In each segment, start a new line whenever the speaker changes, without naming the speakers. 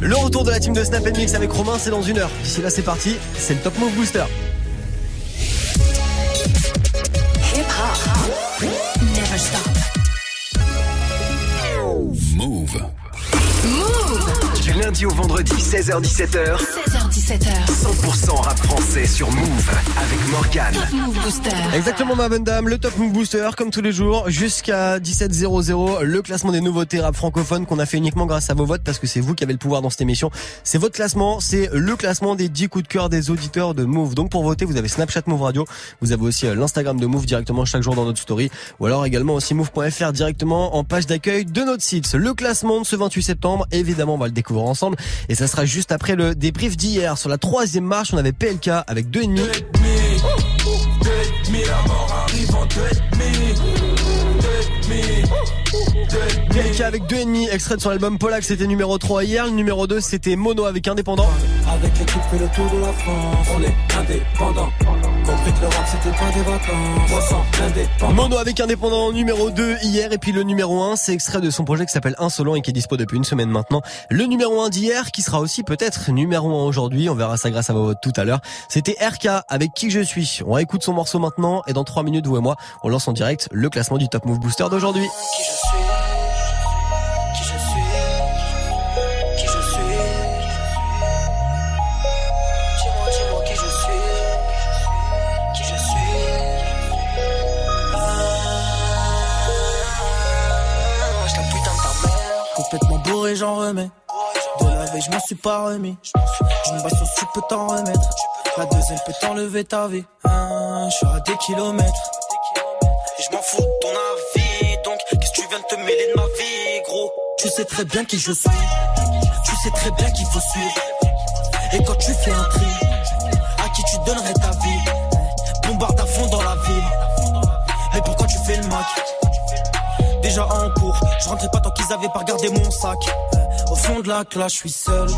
Le retour de la team de Snap Mix avec Romain, c'est dans une heure. D'ici là, c'est parti. C'est le Top Move Booster.
Lundi au vendredi, 16h17h.
16h17h.
100% rap français sur Move avec Morgan.
Move Booster.
Exactement, ma bonne dame. Le Top Move Booster, comme tous les jours, jusqu'à 17h00. Le classement des nouveautés rap francophones qu'on a fait uniquement grâce à vos votes parce que c'est vous qui avez le pouvoir dans cette émission. C'est votre classement. C'est le classement des 10 coups de cœur des auditeurs de Move. Donc pour voter, vous avez Snapchat Move Radio. Vous avez aussi euh, l'Instagram de Move directement chaque jour dans notre story. Ou alors également aussi Move.fr directement en page d'accueil de notre site. Le classement de ce 28 septembre, évidemment, on va le découvrir ensemble. Et ça sera juste après le débrief d'hier. Sur la troisième marche, on avait PLK avec deux ennemis. PLK avec deux ennemis, extrait de son album Polak, c'était numéro 3 hier. Le numéro 2, c'était Mono avec Indépendant.
Avec l'équipe fait le tour de la France, on est indépendant. Compris que le rap c'était pas des vacances, 300 indépendants.
Mono avec Indépendant numéro 2 hier. Et puis le numéro 1, c'est extrait de son projet qui s'appelle Insolent et qui est dispo depuis une semaine maintenant. Le numéro 1 d'hier, qui sera aussi peut-être numéro 1 aujourd'hui. On verra ça grâce à vos votes tout à l'heure. C'était RK avec Qui je suis. On écoute son morceau maintenant. Et dans 3 minutes, vous et moi, on lance en direct le classement du Top Move Booster d'aujourd'hui.
Qui je suis j'en remets. De la veille, je m'en suis pas remis. Une basse tu peux t'en remettre. La deuxième peut t'enlever ta vie. Ah, Je suis à des kilomètres. Et je m'en fous de ton avis, donc qu'est-ce que tu viens de te mêler de ma vie, gros? Tu sais très bien qui je suis, tu sais très bien qu'il faut suivre. Et quand tu fais un tri, à qui tu donnerais ta vie? Bombarde à fond dans la ville. Mais pourquoi tu fais le mac Déjà en cours, je rentrais pas tant qu'ils avaient pas regardé mon sac. Au fond de la classe, je suis seul.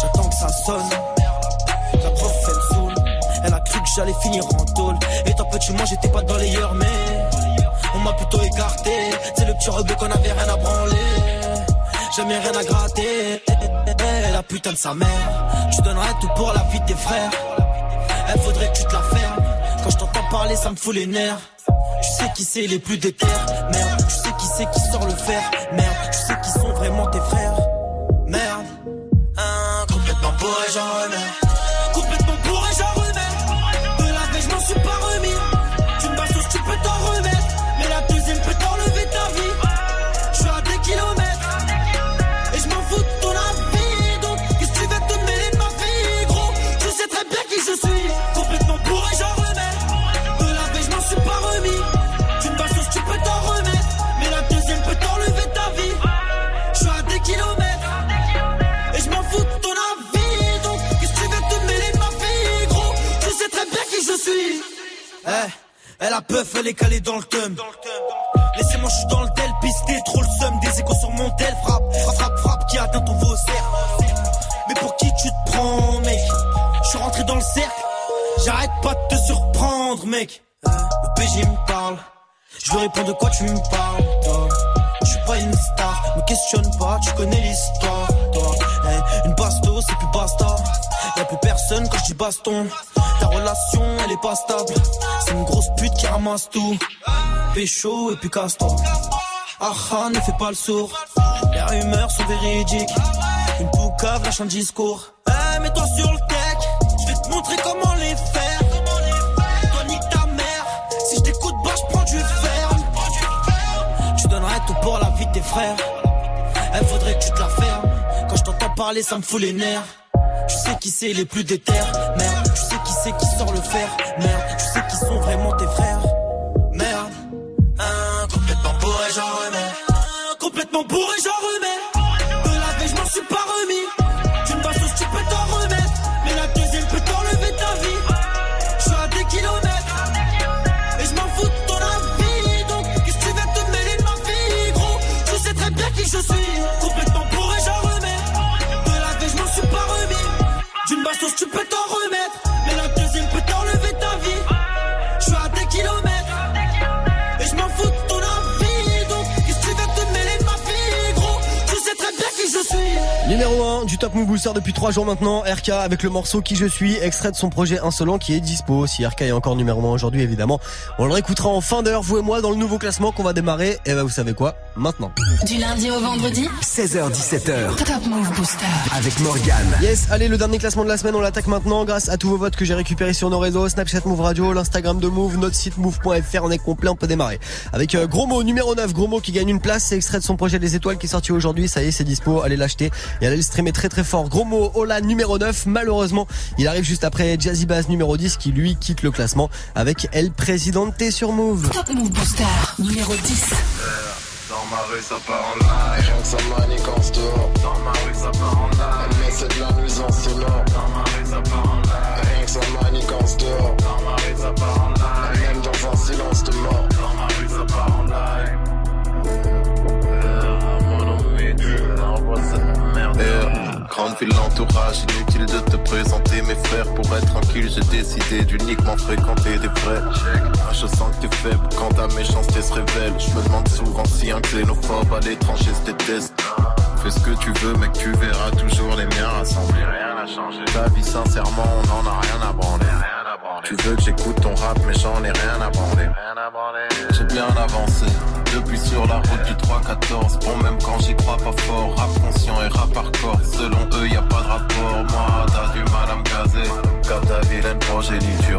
J'attends que ça sonne. La prof, elle saoule. Elle a cru que j'allais finir en tôle. Étant petit, moi j'étais pas dans les heures, mais on m'a plutôt écarté. C'est le petit rebeu qu'on avait rien à branler. Jamais rien à gratter. La putain de sa mère. Tu donnerais tout pour la vie de tes frères. Elle faudrait que tu te la fermes. Quand je t'entends parler, ça me fout les nerfs. Tu sais qui c'est les plus déter. Merde, tu sais qui c'est qui sort le fer. Merde, tu sais qui sont vraiment tes frères. Elle a peuf, elle est calée dans le thum. Laissez-moi, je suis dans le tel, pisté, trop le seum. Des échos sur mon tel, frappe, frappe, frappe, frappe, qui atteint ton vaussaire. Mais pour qui tu te prends, mec? Je suis rentré dans le cercle. J'arrête pas de te surprendre, mec. Le PG me parle. Je lui réponds de quoi tu me parles, toi? Je suis pas une star, me questionne pas, tu connais l'histoire, toi. Eh, une basto, c'est plus basta. Y'a plus personne quand je dis baston. Relation, elle est pas stable. C'est une grosse pute qui ramasse tout. Pécho et puis casse-toi. Ah ah, ne fais pas le sourd. Les rumeurs sont véridiques. Une poucave lâche un discours. Eh, mets-toi sur le tech. Je vais te montrer comment les faire. Toi, nique ta mère. Si je t'écoute, bah, je prends du ferme. Tu donnerais tout pour la vie de tes frères. Elle faudrait que tu te la fermes. Quand je t'entends parler, ça me fout les nerfs. Tu sais qui c'est les plus déter. Merde, tu sais qui c'est qui sort le fer. Merde, tu sais qui sont vraiment tes frères.
Top Move Booster depuis 3 jours maintenant, RK avec le morceau Qui je suis, extrait de son projet Insolent qui est dispo. Si RK est encore numéro 1 aujourd'hui évidemment, on le réécoutera en fin d'heure, vous et moi, dans le nouveau classement qu'on va démarrer. Et bah vous savez quoi? Maintenant.
Du lundi au vendredi?
16h17h.
Top Move Booster.
Avec Morgane.
Yes, allez, le dernier classement de la semaine, on l'attaque maintenant grâce à tous vos votes que j'ai récupérés sur nos réseaux, Snapchat Move Radio, l'Instagram de Move, notre site move.fr, on est complet, on peut démarrer. Avec euh, Gros Mot, numéro 9, Gros Mot qui gagne une place, c'est extrait de son projet Les Étoiles qui est sorti aujourd'hui, ça y est, c'est dispo, allez l'acheter et allez le streamer très très fort. Gros Mot, Ola numéro 9, malheureusement, il arrive juste après Jazzy Bass numéro 10 qui lui quitte le classement avec El Presidente sur Move.
Top Move Booster numéro 10.
Dans ma rue ça part en live. Rien que ça manigance dehors Dans ma rue ça part en live. Mais c'est de la nuisance sonore Dans ma rue ça part en live. Rien que ça manigance dehors Dans ma rue ça part en live. Même dans un silence de mort. Dans ma rue ça part en live. Mon ennui, envoie cette merde
Grande ville, l'entourage, inutile de te présenter mes frères. Pour être tranquille, j'ai décidé d'uniquement fréquenter des vrais. Je sens que t'es faible quand ta méchanceté se révèle. Je me demande souvent si un xénophobe à l'étranger se déteste Fais ce que tu veux mec, tu verras toujours les miens rassemblés
Rien n'a changé.
Ta vie sincèrement, on en a rien à branler.
Rien à branler.
Tu veux que j'écoute ton rap mais j'en ai rien à branler.
À
J'ai bien avancé depuis sur la route du 3-14 Bon même quand j'y crois pas fort Rap conscient et rap hardcore. Selon eux y a pas de rapport. Moi t'as du mal à me caser. Comme ta vilaine progéniture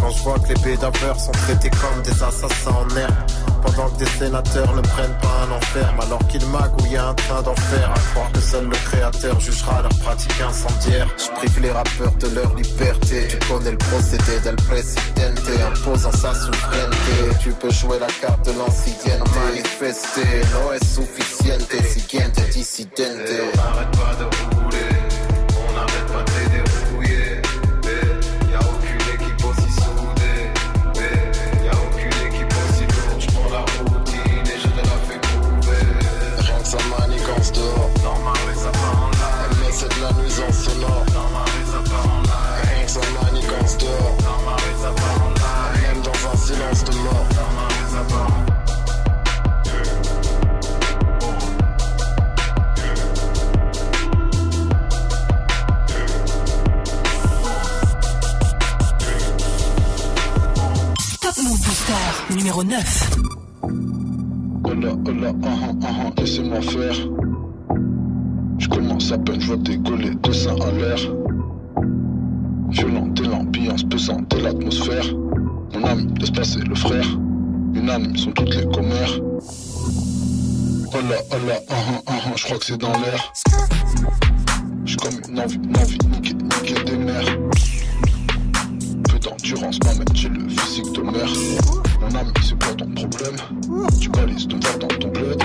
Quand je vois que les bédaveurs sont traités comme des assassins en herbe. Pendant que des sénateurs ne prennent pas un enferme, alors qu'ils magouillent un train d'enfer. À croire que seul le créateur jugera leur pratique incendiaire. Je prive les rappeurs de leur liberté. Tu connais le procédé del presidente, imposant sa souveraineté. Tu peux jouer la carte de l'ancienne, manifester. No es suficiente, siguiente dissidente.
On n'arrête pas
Numéro 9.
Hola, hola, ah ah ah ah, laissez-moi faire. Je commence à peine, je vois décoller deux seins à l'air. Violente et l'ambiance pesante et l'atmosphère. Mon ami, laisse passer le frère. Unanime sont toutes les commères. Hola, hola, ah ah ah ah, je crois que c'est dans l'air. J'suis comme une envie, une envie, niquer, niquer des mères. Peu d'endurance m'amène, j'ai le physique de mère. Mon ami, c'est quoi ton problème Tu balises ton verre dans ton bled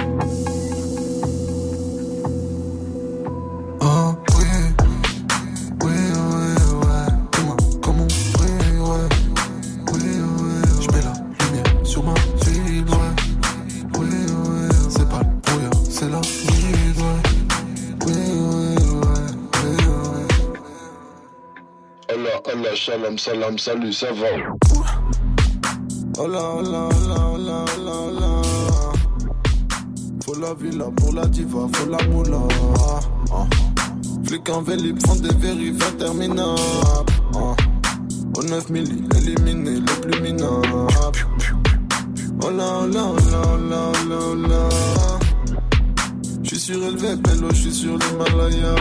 Oh oui, oui, oui, ouais. Comment, comment, oui, ouais. Oui, ouais, je mets la lumière sur ma ville, ouais. Oui, ouais, c'est pas le brouillard, c'est la vie, ouais. Oui, oui, ouais, oui, ouais. Allah, Allah, shalom, salam, salut, ça va? Hola, hola, hola, hola, hola, hola. Faut la villa pour la diva, faut la moula. Ah. Flic en vélib font des vérifs interminables. Ah. Au 9 milli, éliminé le plus minable. Oh là, oh là, oh là, oh là, oh là, oh là. Je suis surélevé, pélo, je suis sur l'Himalaya.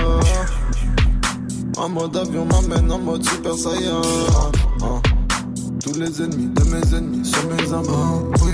En mode avion m'amène en mode super saiyan. Les ennemis de mes ennemis sont mes oui,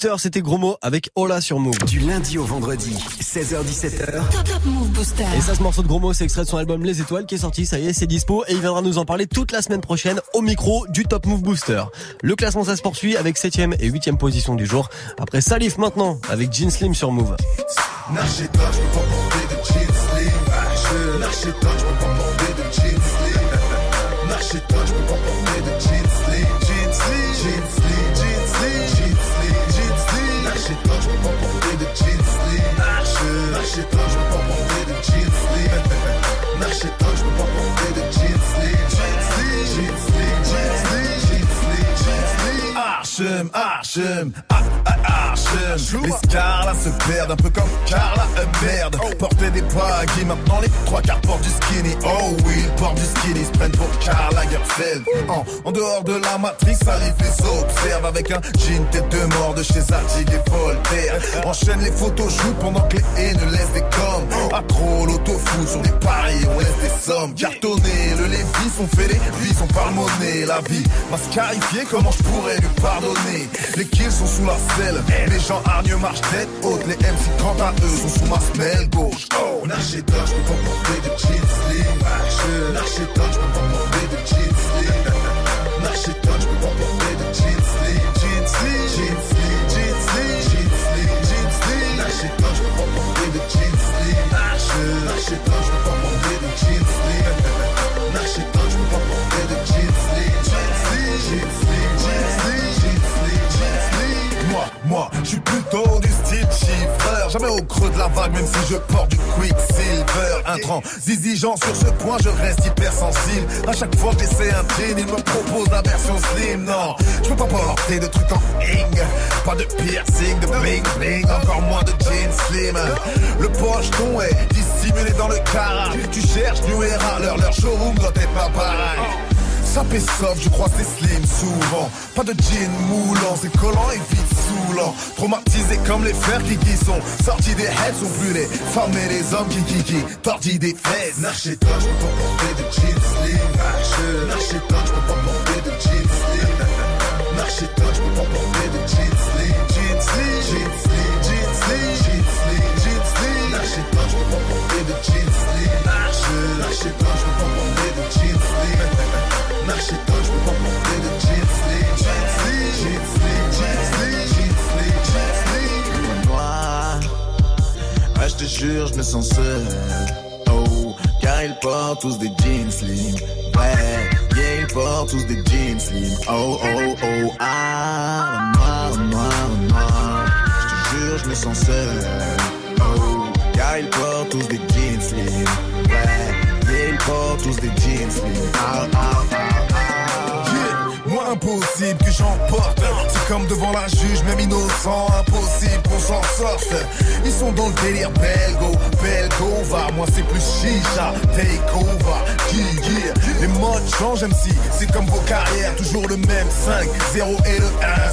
Booster, c'était Gros Mot avec Ola sur Move.
Du lundi au vendredi, 16h17h,
Top Top Move Booster.
Et ça, ce morceau de Gros Mot, c'est extrait de son album Les Étoiles qui est sorti, ça y est, c'est dispo et il viendra nous en parler toute la semaine prochaine au micro du Top Move Booster. Le classement, ça se poursuit avec 7ème et 8ème position du jour. Après Salif maintenant avec Jean Slim sur Move.
N'achète pas, je peux pas porter de jeans slim. Je n'achète pas, je peux pas porter de jeans slim. N'achète pas, je peux pas porter de jeans slim. Jeans slim, jeans slim, N'achète pas, je peux pas porter de jeans. N'achète pas, je peux pas porter de jeans. Jeans jeans jeans jeans jeans
Les se perdent un peu comme Carla, merde. Porter des baggy, maintenant les trois quarts portent du skinny. Oh oui, ils portent du skinny, se prennent pour Karl Lagerfeld. En, en dehors de la matrice, arrive les observe avec un jean tête de mort de chez Zadig et Voltaire. Enchaîne les photos shoot pendant que les haines laissent des coms. À trop l'auto-foot sur les paris, on laisse des sommes. Cartonné, le Lévis, on fait les vies, on parle monnaie. La vie m'a scarifié, comment je pourrais lui pardonner? Les kills sont sous la selle, gens hargneux marchent tête haute. Les MC quant à eux sont sous ma semelle gauche. Oh,
N'achète pas, je peux pas porter de jeans slim. Pas, je peux pas porter de jeans slim. N'achète pas, je peux pas porter de jeans slim. Jeans slim, jeans slim, jeans slim, jeans slim, jeans slim. Je peux pas porter de jeans slim. Pas, je peux pas
Moi, je suis plutôt du style chiffreur. Jamais au creux de la vague, même si je porte du quicksilver. Intransigeant sur ce point, je reste hypersensible. À chaque fois que j'essaie un jean, il me propose la version slim. Non, je peux pas porter de trucs en ing. Pas de piercing, de bling bling, encore moins de jeans slim. Le pocheton est dissimulé dans le cara. Tu cherches New Era, leur, leur showroom doit être pas pareil. Paie soft, je crois c'est slim souvent. Pas de jean moulant, c'est collant et vite saoulant. Traumatisés comme les frères qui qui sont sortis des heads, sont plus les femmes et les hommes qui qui qui tordis des fesses.
N'achète pas, je peux pas porter de jeans slim. Je n'achète pas, je peux pas porter de jeans slim. N'achète pas, je peux pas porter de jeans slim. Jeans slim, jeans slim, jeans slim, jeans slim, jeans slim. N'achète pas, je peux pas porter de jeans slim. Je n'achète pas, je peux pas porter de jeans slim. Je peux pas porter de jeans. Jeans jeans jeans jeans jeans
je te jure, je me sens seul. Oh, car ils portent tous des jeans slim. Ouais, yeah, ils portent tous des jeans slim. Oh, oh, oh, ah, noir, noir, noir. Je te jure, je me sens seul. Oh, car ils portent tous des jeans slim. Ouais, yeah, ils portent tous des jeans slim. Ah, ah, ah, ah.
Impossible que j'emporte C'est comme devant la juge, même innocent. Impossible qu'on s'en sorte. Ils sont dans le délire. Belgo Belgo va, moi c'est plus chicha Take over, yeah, Les modes changent même si c'est comme vos carrières. Toujours le même 5, 0 et le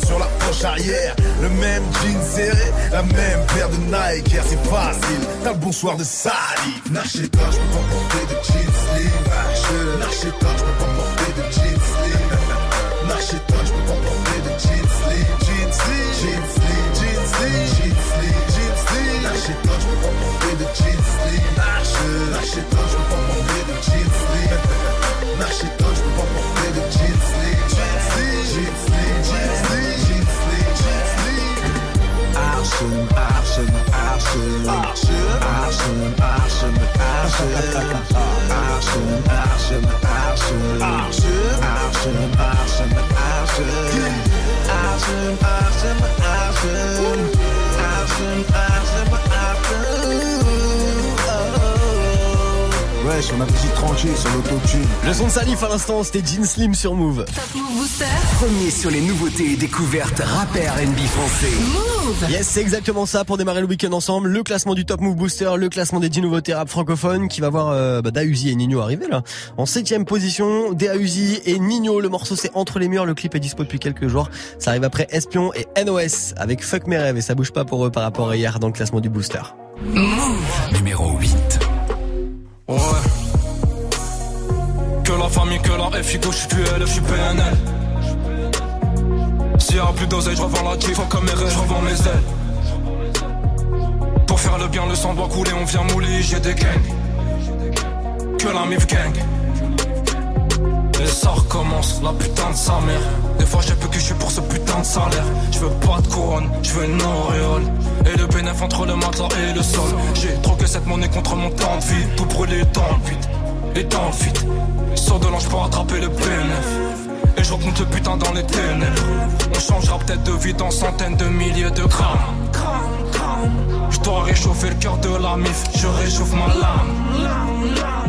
1 sur la poche arrière. Le même jean serré, la même paire de Nike. C'est facile, t'as le bonsoir de Salif
N'achète pas, je peux pas porter de jeans slim. Je n'achète pas, je peux pas porter de jeans. She touch me, pop up with a jeans sleeve, jeans sleeve, jeans sleeve, jeans sleeve, jeans sleeve, jeans sleeve. Now she touch me, pop up with a jeans sleeve. Now she touch me, pop up with a jeans sleeve. Now she touch me, pop up with a jeans sleeve, jeans sleeve, jeans sleeve, jeans sleeve, jeans sleeve, jeans sleeve.
Action, action, action, action, action, action, action, action, action, action, action, action awesome, awesome, awesome, awesome, awesome, awesome. awesome.
Wesh, on a pris tranquille sur l'autotune.
Le son de Salif à l'instant, c'était Jean Slim sur Move.
Top Move Booster.
Premier sur les nouveautés et découvertes rappeurs NB français.
Move.
Yes, c'est exactement ça pour démarrer le week-end ensemble. Le classement du Top Move Booster, le classement des 10 nouveautés rap francophones qui va voir euh, bah, Dausi et Nino arriver là. En septième position, Dausi et Nino. Le morceau c'est Entre les murs. Le clip est dispo depuis quelques jours. Ça arrive après Espion et NOS avec Fuck mes rêves et ça bouge pas pour eux par rapport à hier dans le classement du Booster.
Move.
Numéro 8.
Ouais. Que la famille, que la F, je suis QL, je suis PNL. S'il y a plus d'oseille, je revends la kiff, comme mes je revends mes ailes. Pour faire le bien, le sang doit couler, on vient mouler, j'ai des gangs. Que la mif gang. Et ça recommence, la putain de sa mère. Des fois j'ai peu que je suis pour ce putain de salaire. Je veux pas de couronne, je veux une auréole. Et le bénéf entre le matelas et le sol. J'ai troqué cette monnaie contre mon temps de vie. Tout brûlé dans le vide, et dans le vide. Sors de l'ange pour attraper le bénéf. Et je rencontre le putain dans les ténèbres. On changera peut-être de vie dans centaines de milliers de grammes. Je dois réchauffer le cœur de la mif, je réchauffe ma lame.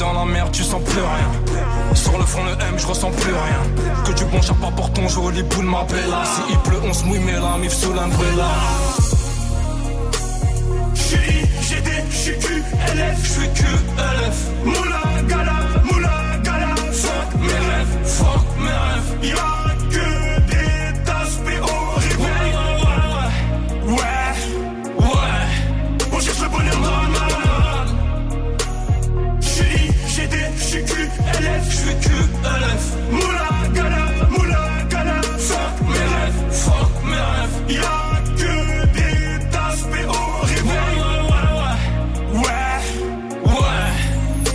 Dans la merde, tu sens plus rien. Sur le front, le M, je ressens plus rien. Que du bon chapa pour ton joli boule m'appelle là. Si il pleut, on se mouille, mais la mif sous l'umbrella. J'suis GD, j'suis QLF, j'suis QLF. Moula, gala, gala. Fuck mes rêves, fuck mes rêves. Moula, gala, moula, gala. Fuck mes rêves, fuck mes rêves. Y'a que des tasses au réveil. Ouais, ouais, ouais.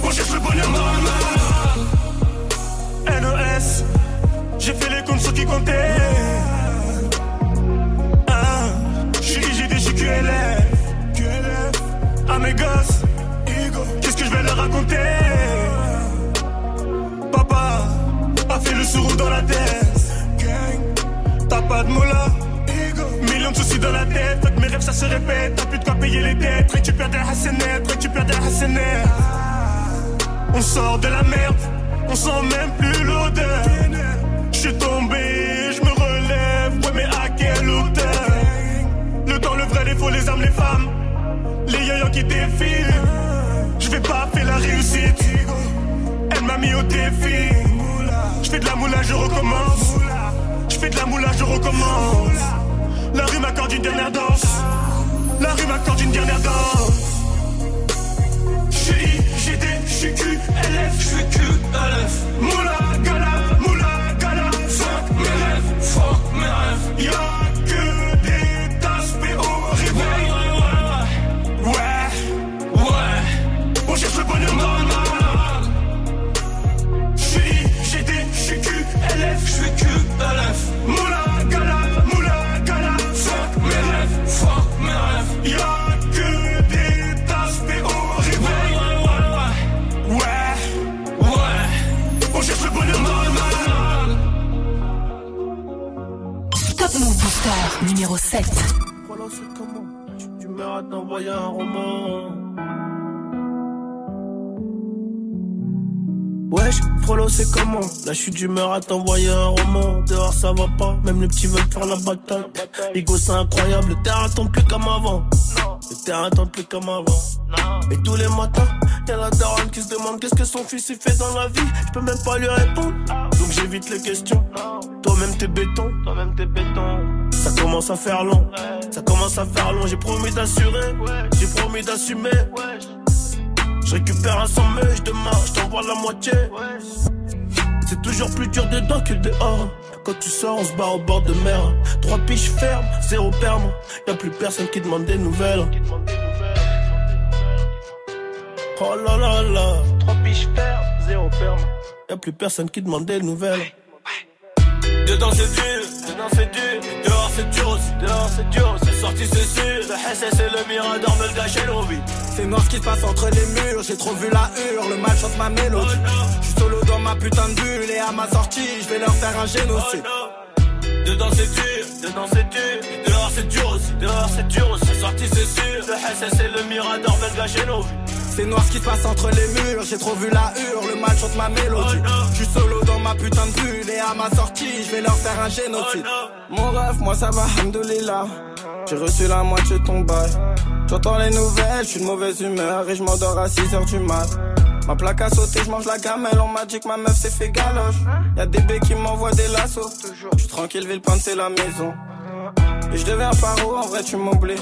On cherche le bonheur. NOS, j'ai fait les comptes sur qui comptait. Ah, j'suis IGD, j'suis QLF. Mes gosses, qu'est-ce que je vais leur raconter? Dans la tête. T'as pas de moula. Millions de soucis dans la tête. Fait que mes rêves ça se répète. T'as plus de quoi payer les dettes. Récupère des hassanettes, récupère des. On sort de la merde. On sent même plus l'odeur. Je suis tombé, je me relève. Ouais, mais à quelle hauteur? Le temps, le vrai, les faux, les âmes, les femmes. Les yoyos qui défilent. Je vais pas faire la réussite. Elle m'a mis au défi. Je fais de la moula, je recommence. Je fais de la moula, je recommence. La rue m'accorde une dernière danse. La rue m'accorde une dernière danse. J'suis GD, j'suis QLF, j'suis QLF. Moula, gala, moula, gala. Fuck mes rêves, fuck mes rêves.
Un roman. Wesh, Frollo, c'est comment? Là, suis d'humeur à t'envoyer un roman. Dehors, ça va pas, même les petits veulent faire la bataille. Ligo, c'est incroyable, le terrain tombe plus comme avant. Le terrain tombe plus comme avant. Et tous les matins, y'a la daronne qui se demande qu'est-ce que son fils il fait dans la vie. Je peux même pas lui répondre, donc j'évite les questions. Toi-même t'es béton, toi-même t'es béton. Ça commence à faire long, ça commence à faire long. J'ai promis d'assurer, j'ai promis d'assumer. Je récupère un sans meuge demain, je t'envoie la moitié. C'est toujours plus dur dedans que dehors. Quand tu sors, on se barre au bord de mer. Trois piches fermes, zéro perme. Y'a plus personne qui demande des nouvelles. Oh là là là. Trois piches fermes, zéro perme. Y'a plus personne qui demande des nouvelles. Dedans c'est dur, dedans c'est dur. Dehors c'est dur aussi, dehors c'est dur aussi.
sorti c'est sûr. Le SS et le Mirador me le vies. C'est noir ce qui se passe entre les murs, j'ai trop vu la hure, le mal chante ma mélodie. Je suis solo dans ma putain de bulle et à ma sortie, je vais leur faire un génocide. Dedans c'est dur, dedans c'est dur, dehors c'est dur aussi, dehors c'est dur aussi. Sorti c'est sûr, le SS et le Mirador veulent gâcher nos vies. C'est noir ce qui se passe entre les murs, j'ai trop vu la hure, le mal chante ma mélodie. Je suis solo dans ma putain de bulle et à ma sortie, je vais leur faire un génocide. Mon rêve, moi ça va, hamdoulillah. J'ai reçu la moitié de ton bail. J'entends les nouvelles, je suis de mauvaise humeur et je m'endors à 6h du mat. Ma plaque a sauté, je mange la gamelle, on m'a dit que ma meuf s'est fait galoche. Y'a des bébés qui m'envoient des lassos. Je suis tranquille, Villepinte c'est la maison. Et je deviens paro, en vrai tu m'oublies.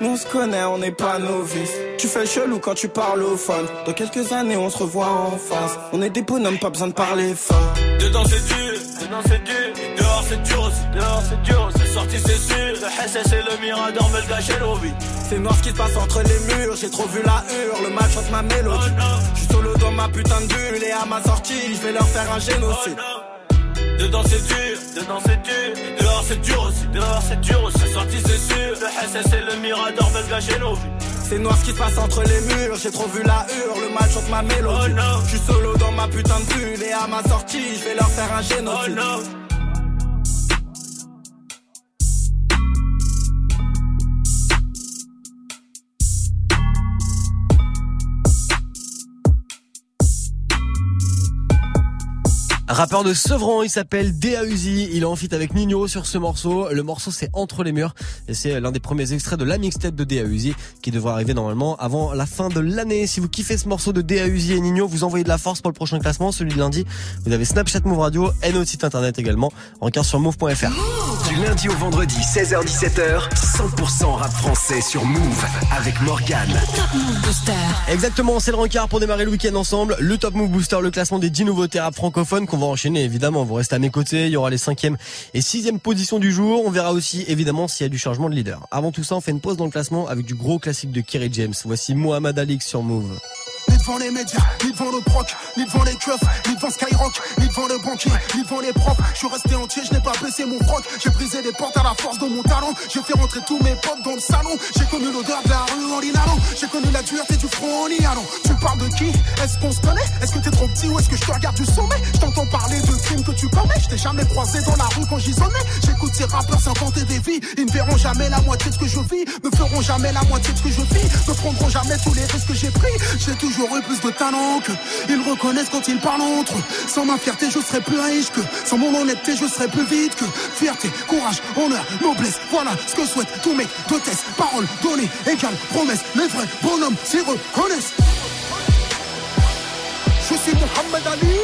Nous on se connaît, on n'est pas novices. Tu fais chelou quand tu parles au phone. Dans quelques années, on se revoit en face. On est des bonhommes, pas besoin de parler fort. Dedans c'est dur, dedans c'est dur. Dehors c'est dur aussi, dehors c'est dur. C'est sorti, c'est sûr. Le SS et le Mirador veulent gâcher nos vies. C'est noir ce qui se passe entre les murs. J'ai trop vu la hure, le mal chante ma mélodie. Je suis solo dans ma putain de bulle et à ma sortie, je vais leur faire un génocide. Dedans c'est dur, dedans c'est dur, dehors c'est dur aussi, dehors c'est dur aussi. C'est sorti c'est sûr, le SS et le Mirador veulent gâcher nos vies. C'est noir ce qui se passe entre les murs, j'ai trop vu la hure, le mal chante ma mélodie. Je suis solo dans ma putain de bulle et à ma sortie, je vais leur faire un génocide.
Rappeur de Sevran, il s'appelle Dea Uzi. Il est en feat avec Nino sur ce morceau. Le morceau c'est Entre les murs et c'est l'un des premiers extraits de la mixtape de Dea qui devrait arriver normalement avant la fin de l'année. Si vous kiffez ce morceau de Dea Uzi et Nino, vous envoyez de la force pour le prochain classement, celui de lundi. Vous avez Snapchat Move Radio et notre site internet également, rencard sur move.fr.
Du lundi au vendredi, 16h-17h, 100% rap français sur Move avec Morgane.
Top Move Booster.
Exactement, c'est le rencard pour démarrer le week-end ensemble. Le Top Move Booster, le classement des 10 nouveautés rap francophones qu'on va enchaîner évidemment. Vous restez à mes côtés, il y aura les 5e et 6e positions du jour. On verra aussi évidemment s'il y a du changement de leader. Avant tout ça, on fait une pause dans le classement avec du gros classique de Kerry James. Voici Mohamed Alix sur Move.
Devant les médias, ni devant le proc, ni devant les keufs, ni devant Skyrock, ni devant le banquier, ni devant les profs. Je suis resté entier, je n'ai pas baissé mon froc. J'ai brisé des portes à la force de mon talent. J'ai fait rentrer tous mes potes dans le salon. J'ai connu l'odeur de la rue en l'inhalant. J'ai connu la dureté du front en y allant. Tu parles de qui? Est-ce qu'on se connaît? Est-ce que t'es trop petit ou est-ce que je te regarde du sommet? Je t'entends parler de crimes que tu commets. Je t'ai jamais croisé dans la rue quand j'y sonnais. J'écoute ces rappeurs s'inventer des vies. Ils ne verront jamais la moitié de ce que je vis. Me feront jamais la moitié de ce que je vis. Me prendront jamais tous les risques que j'ai pris. J'ai toujours eu plus de talent que ils reconnaissent quand ils parlent entre. Sans ma fierté, je serais plus riche que. Sans mon honnêteté, je serais plus vite que. Fierté, courage, honneur, noblesse. Voilà ce que souhaitent tous mes d'hôtesse. Parole donnée, égale promesse. Les vrais bonhommes s'y reconnaissent. Je suis Mohamed Ali.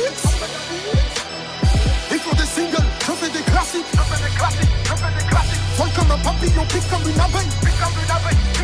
Ils font des singles, je fais des classiques. Je fais des classiques, je fais des classiques. Vol comme un papillon, pique comme comme une abeille,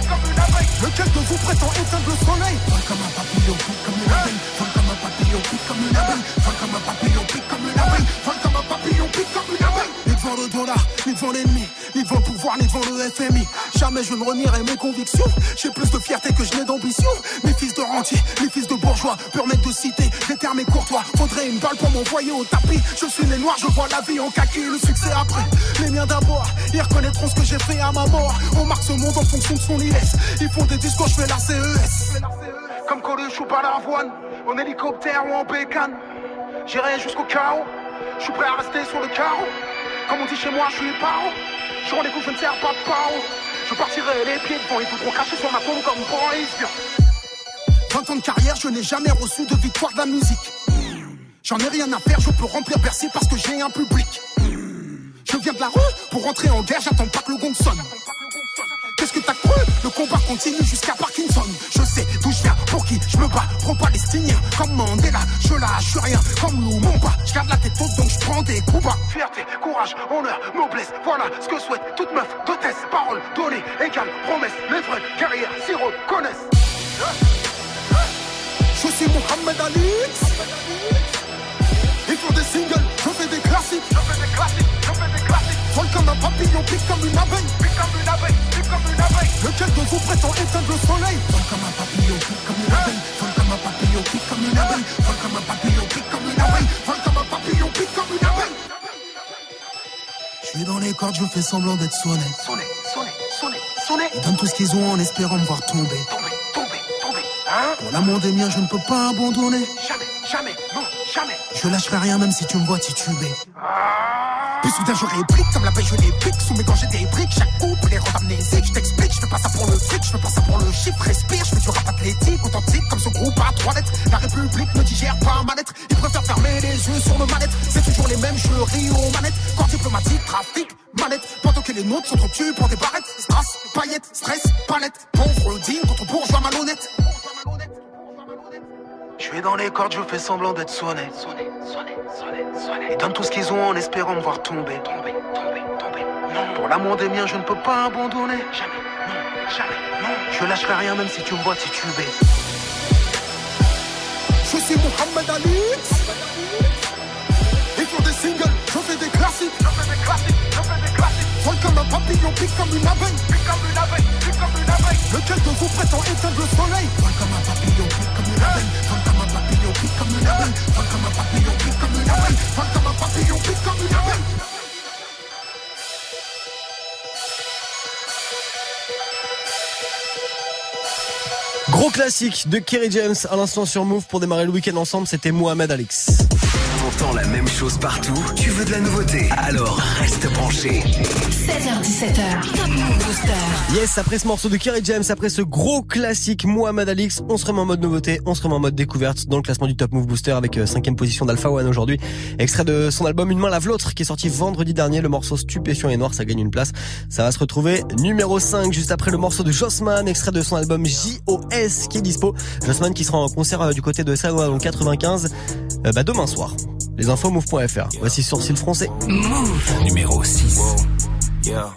Lequel de vous prétend éteindre le soleil Vol comme un papillon, pique comme une abeille. Vol comme un papillon, pique comme une abeille. Vol comme un papillon, pique comme une abeille. Vol comme un papillon, pique comme une abeille. Ni devant le dollar, ni devant l'ennemi, ni devant le pouvoir, ni devant le FMI. Jamais je ne renierai mes convictions. J'ai plus de fierté que je n'ai d'ambition. Mes fils de rentiers, mes fils de bourgeois, permettent de citer des termes courtois. Faudrait une balle pour m'envoyer au tapis. Je suis né noir, je vois la vie en kaki, le succès après. Les miens d'abord, ils reconnaîtront ce que j'ai fait à ma mort. On marque ce monde en fonction de son illesse. Ils font des discours, je fais la CES. Comme Coluche ou Balavoine, en hélicoptère ou en bécane. J'irai jusqu'au chaos, je suis prêt à rester sur le carreau. Comme on dit chez moi, je suis paro. Je rendez-vous, je ne sers pas de paro. Je partirai les pieds devant, ils voudront cracher sur ma paume comme Boris. 20 ans de carrière, je n'ai jamais reçu de victoire de la musique. J'en ai rien à faire, je peux remplir Bercy parce que j'ai un public. Je viens de la rue, pour rentrer en guerre, j'attends pas que le gong sonne. Qu'est-ce que t'as cru? Le combat continue jusqu'à Parkinson. Je sais d'où je viens, pour qui je me bats. Pro-palestinien, comme Mandela, je lâche rien. Comme nous, mon bas, je garde la tête haute donc je prends des coups bas. Fierté, courage, honneur, noblesse, voilà ce que souhaite toute meuf d'hôtesse. Parole donnée, égale, promesse, les vrais guerrières s'y reconnaissent. Je suis Mohamed Ali. Ils font des singles, je fais des classiques. Je fais des classiques, je fais des classiques. Vol comme un papillon. Pique comme une abeille comme une abeille. Lequel de vous prétend éteindre le soleil Vole comme un papillon, pique comme une abeille. Vole comme un papillon, pique comme une abeille. Vole comme un papillon, pique comme une abeille. Vole comme un papillon, pique comme une abeille. Je suis dans les cordes, je fais semblant d'être sonné.
Sonné, sonné, sonné, sonné.
Ils donnent tout ce qu'ils ont en espérant me voir tomber.
Tomber, tomber, tomber. Hein?
Pour l'amour des miens, je ne peux pas abandonner.
Jamais, jamais, non, jamais.
Je lâcherai rien même si tu me vois tituber. Puis soudain je réplique comme la paix je les pique Sous mes gants j'ai des briques, chaque coup les rendre amnésiques Je t'explique, je fais pas ça pour le fric, je fais pas ça pour le chiffre. Respire, je fais du rap athlétique, authentique comme ce groupe à trois lettres. La République ne digère pas ma lettre. Ils préfèrent fermer les yeux sur le manette C'est toujours les mêmes, je ris aux manettes. Corps diplomatique, trafic, manette. Pendant que les nôtres tubes pour des barrettes. Strass, paillettes, stress, palette. Pauvre digne contre bourgeois malhonnête je suis dans les cordes, je fais semblant d'être sonné. Sonné, sonné, sonné, sonné. Ils donnent tout ce qu'ils ont en espérant me voir tomber. Tomber, tomber, tomber. Non. Pour l'amour des miens, je ne peux pas abandonner. Jamais, non, jamais, non. Je lâcherai rien même si tu me vois tituber. Je suis Mohamed Ali. Ils font des singles, je fais des classiques. Je fais des classiques, je fais des classiques. Vole comme un papillon, pique comme une abeille. Pique comme une abeille, pique comme une abeille. Lequel de vous prétend éteindre le soleil? Vole comme un papillon, pique comme une abeille.
Gros classique de Kerry James à l'instant sur Move pour démarrer le week-end ensemble, c'était Mohamed Alex.
La même chose partout Tu veux de la nouveauté Alors reste branché.
16h17h. Top Move Booster.
Yes, après ce morceau de Kerry James, après ce gros classique Mohamed Alix, on se remet en mode nouveauté, on se remet en mode découverte dans le classement du Top Move Booster avec 5 cinquième position d'Alpha One aujourd'hui. Extrait de son album Une main lave l'autre qui est sorti vendredi dernier, le morceau Stupéfiant et Noir, ça gagne une place. Ça va se retrouver numéro 5 juste après le morceau de Jossman, extrait de son album JOS qui est dispo. Jossman qui sera en concert euh, du côté de Sanois dans le 95 euh, bah, demain soir. Les infos move.fr. Voici Sourcil français.
Move.
Numéro 6.
Yeah.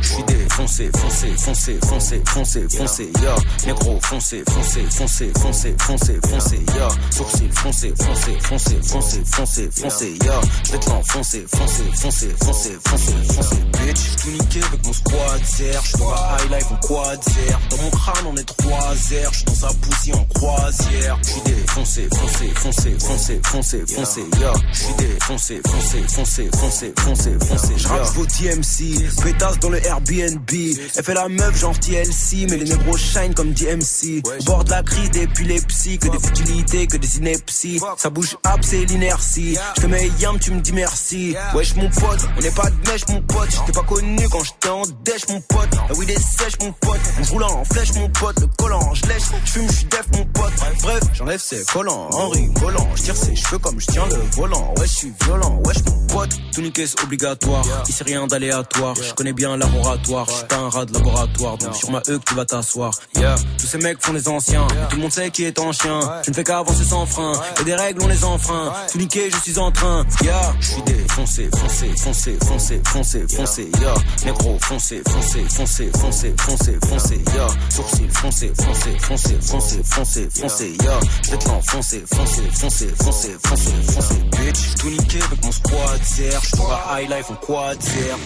Je défoncé, foncé, foncé, foncé, foncé, foncé, yeah. Négro, foncé, foncé, foncé, foncé, foncé, foncé, yeah. Sourcil, foncé, foncé, foncé, foncé, foncé, foncé, yeah. Je vais te l'enfoncer, foncé, foncé, foncé, foncé, foncé, bitch. J'suis tout niqué avec mon squad zer. J'suis dans la high life en quad zer. Dans mon crâne on est trois airs. J'suis dans sa poussie en croisière. J'suis défoncé, foncé, foncé, foncé, foncé, foncé, yeah. J'suis défoncé, foncé, foncé, foncé, foncé, foncé, J'rappe vos DMC, pétasse dans le Airbnb. Elle fait la meuf genre TLC, mais les négros shine comme DMC. Bord de la crise d'épilepsie, que des futilités, que des inepties. Ça bouge up, c'est l'inertie. Je te mets yam, tu me dis merci. Wesh mon pote, on n'est pas de mèche mon pote. J'étais pas connu quand j'étais en dèche mon pote. La weed est sèche mon pote. On roule en flèche mon pote. Le collant, je lèche, je fume, je suis def mon pote. Bref, j'enlève ses collants en rigolant. Je tire ses cheveux comme je tiens le volant. Wesh, je suis violent, wesh mon pote. Tout niquer c'est obligatoire. Ici rien d'aléatoire. Je connais bien laboratoire. Pas un rat de laboratoire. Donc sur ma E que tu vas t'asseoir. Yeah, tous ces mecs font les anciens. Tout le monde sait qui est en chien. Je ne fais qu'avancer sans frein. Et des règles on les enfreint. Tout niquer, je suis en train. Yeah, je suis défoncé, foncé, foncé, foncé, foncé, foncé. Yeah, négro, foncé, foncé, foncé, foncé, foncé, foncé. Yeah, sourcil, foncé, foncé, foncé, foncé, foncé, foncé. Yeah, je vais te l'enfoncer, foncé, foncé, foncé, foncé, foncé, bitch. Tout niqué avec mon squad. Je suis dans la high life en quad.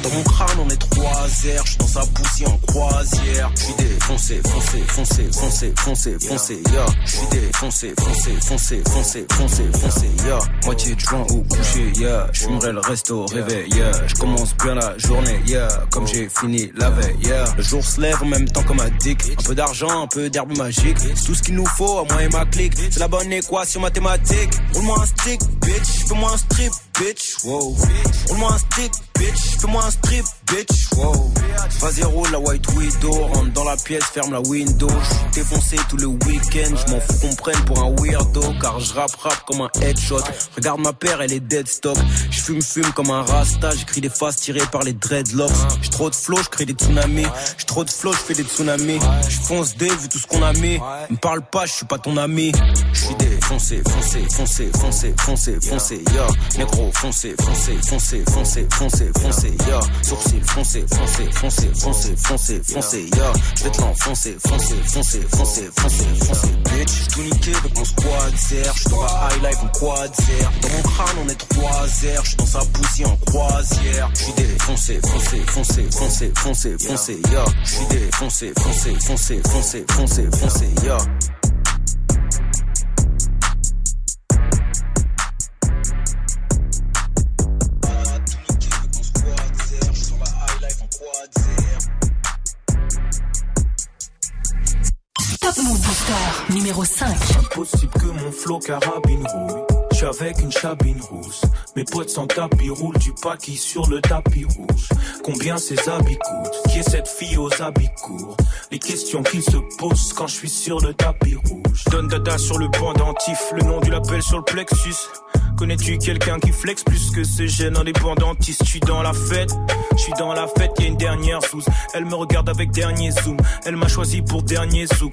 Dans mon crâne on est trois airs. Je suis dans poussie en croisière. Je suis défoncé, foncé, foncé, foncé, foncé, foncé, yeah. Je suis défoncé, foncé, foncé, foncé, foncé, foncé, yeah. Moitié de joint au coucher, yeah. Je le resto réveil, yeah. Je commence bien la journée, yeah. Comme j'ai fini la veille, yeah. Le jour se lève en même temps comme un dick. Un peu d'argent, un peu d'herbe magique. C'est tout ce qu'il nous faut à moi et ma clique. C'est la bonne équation mathématique. Roule-moi un stick, bitch. Fais-moi un strip, bitch. Wow. Roule-moi un stick, bitch. Fais-moi un strip, bitch. Wow. Vas-y, roule la white widow. Rentre dans la pièce, ferme la window. J'suis défoncé tout le week-end. J'm'en fous qu'on prenne pour un weirdo. Car je rappe rap comme un headshot. Regarde ma paire, elle est dead stock. J'fume, fume comme un rasta. J'écris des faces tirées par les dreadlocks. J'ai trop de flow, j'crée des tsunamis. J'ai trop de flow, j'fais des tsunamis. J'fonce des vu tout ce qu'on a mis. Me parle pas, j'suis pas ton ami. J'suis des foncez, foncez, foncez, foncez, foncez, foncez, yo. Négro, foncez, foncez, foncez, foncez, foncez, foncez, yo. Sourcil, foncez, foncez, foncez, foncez, foncez, foncez, yo. Vêtements, foncez, foncez, foncez, foncez, foncez, foncez, bitch. Tout niqué avec mon squad zer. J'suis dans la high life en quad zer. Dans mon crâne on est trois zer. J'suis dans sa poussière en croisière. J'suis défoncé, foncé, foncé, foncé, foncé, foncé, yo. J'suis défoncé, foncé, foncé, foncé, foncé, foncé, yo.
Numéro 5.
Impossible que mon flow carabine rouille. J'suis avec une chabine rousse. Mes potes sans tapis roulent du paquis sur le tapis rouge. Combien ces habits coûtent? Qui est cette fille aux habits courts? Les questions qu'ils se posent quand je suis sur le tapis rouge. Donne dada sur le pendentif, le nom du label sur le plexus. Connais-tu quelqu'un qui flex plus que ce gène indépendantiste Je suis dans la fête, je suis dans la fête, y a une dernière sous. Elle me regarde avec dernier zoom, elle m'a choisi pour dernier zouk.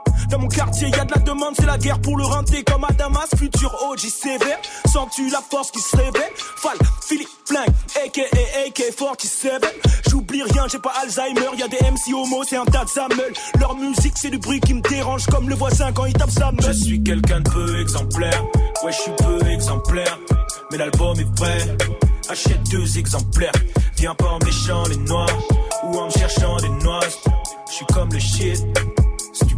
Dans mon quartier, y a de la demande, c'est la guerre pour le renter comme à Damas. Futur OG sévère, sens-tu la force qui se réveille? Fall, Philippe Flingue, aka AK 47. J'oublie rien, j'ai pas Alzheimer, y a des MC homo, c'est un tas de. Leur musique, c'est du bruit qui me dérange comme le voisin quand il tape sa meule. Je suis quelqu'un de peu exemplaire, ouais, je suis peu exemplaire. Mais l'album est prêt, achète deux exemplaires. Viens pas en méchant les noirs ou en me cherchant des noix. Je suis comme le shit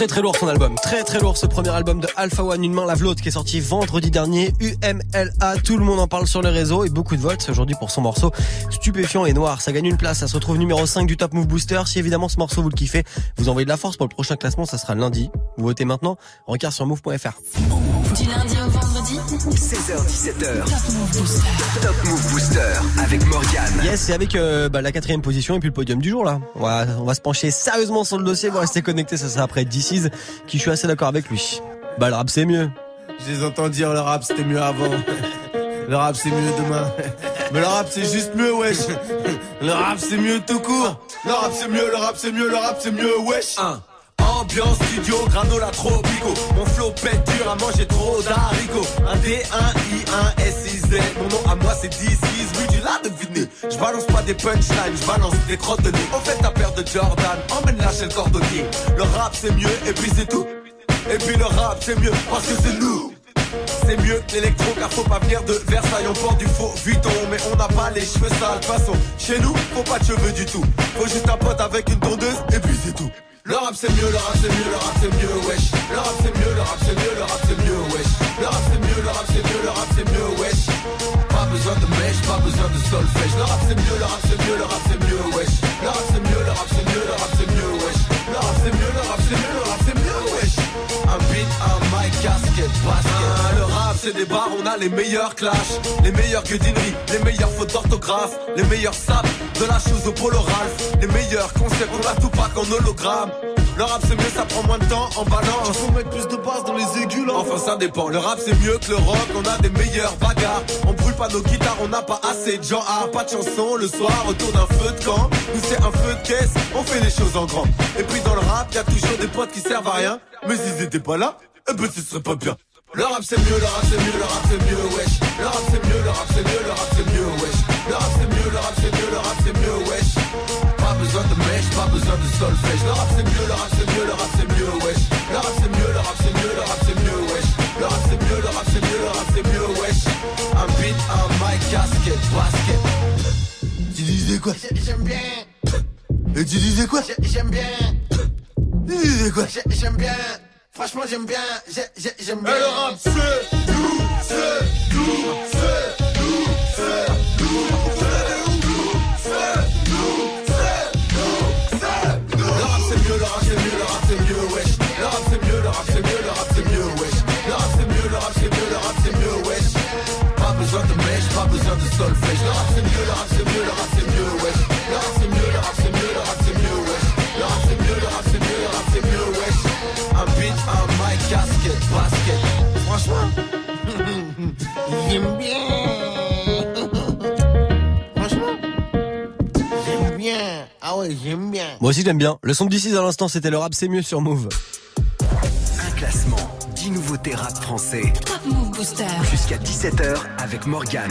Très très lourd son album, très très lourd ce premier album de Alpha One, une main lave l'autre qui est sorti vendredi dernier, UMLA, tout le monde en parle sur les réseaux et beaucoup de votes aujourd'hui pour son morceau Stupéfiant et Noir, ça gagne une place, ça se retrouve numéro 5 du Top Move Booster, si évidemment ce morceau vous le kiffez, vous envoyez de la force pour le prochain classement, ça sera lundi, vous votez maintenant, regarde sur move.fr.
Au vendredi
16h17h. Top Move Booster. Top Move Booster avec Morgane.
Yes, c'est avec euh, bah, la quatrième position et puis le podium du jour là. On va, on va se pencher sérieusement sur le dossier, vous restez connectés, ça sera après DC's qui je suis assez d'accord avec lui. Bah le rap c'est mieux.
Je les entends dire le rap c'était mieux avant. Le rap c'est mieux demain. Mais le rap c'est juste mieux wesh. Le rap c'est mieux tout court. Le rap c'est mieux, le rap c'est mieux, le rap c'est mieux wesh. Ambiance studio, granola tropico Mon flow à manger trop d'haricots. Un D, un I, un S, I, Z. Mon nom à moi c'est DC's, oui tu l'as deviné Je balance pas des punchlines, je balance des crottes de nez. Au fait ta paire de Jordan, emmène-la chez le cordonnier. Le rap c'est mieux et puis c'est tout. Et puis le rap c'est mieux parce que c'est nous. C'est mieux l'électro car faut pas venir de Versailles. On porte du faux Vuitton mais on n'a pas les cheveux sales. De façon chez nous faut pas de cheveux du tout. Faut juste un pote avec une tondeuse et puis c'est tout le rap c'est mieux, le rap c'est mieux, le rap c'est mieux, wesh. Le rap c'est mieux, le rap c'est mieux, le rap c'est mieux, wesh. Le rap c'est mieux, le rap c'est mieux, le rap c'est mieux, wesh. Pas besoin de mèche, pas besoin de solfège. Le rap c'est mieux, le rap c'est mieux, le rap c'est mieux, wesh. Le rap c'est mieux, le rap c'est mieux, le rap c'est mieux, des bars, on a les meilleurs clashs, les meilleurs guedineries, les meilleures fautes d'orthographe, les meilleurs saps, de la chose au polo Ralph, les meilleurs concepts, on a tout pas qu'en hologramme. Le rap c'est mieux, ça prend moins de temps en balance. Faut mettre plus de basse dans les aigus là. Enfin ça dépend. Le rap c'est mieux que le rock, on a des meilleurs bagarres. On brûle pas nos guitares, on n'a pas assez de gens. Ah, pas de chanson le soir autour d'un feu de camp. Nous c'est un feu de caisse, on fait les choses en grand. Et puis dans le rap, y a toujours des potes qui servent à rien. Mais s'ils étaient pas là, eh ben ce serait pas bien. Le rap c'est mieux, le rap c'est mieux, le rap c'est mieux, wesh. Le rap c'est mieux, le rap c'est mieux, le rap c'est mieux, wesh. Le rap c'est mieux, le rap c'est mieux, le rap c'est mieux, wesh. Pas besoin de mèche, pas besoin de solfège. Le rap c'est mieux, le rap c'est mieux, le rap c'est mieux, wesh. Le rap c'est mieux, le rap c'est mieux, le rap c'est mieux, wesh. Le rap c'est mieux, le rap c'est mieux, le rap c'est mieux, wesh. Un beat, un mic, casquette, basket. Tu disais quoi
J'aime bien.
Et tu disais quoi
J'aime bien.
Tu disais quoi
J'aime bien. Franchement, j'aime bien. J'aime bien.
Et le rap, c'est nous, c'est nous, c'est
Moi aussi j'aime bien. Le son de DC à l'instant c'était le rap c'est mieux sur Move.
Un classement, 10 nouveautés rap français.
Top Move Booster.
Jusqu'à 17h avec Morgane.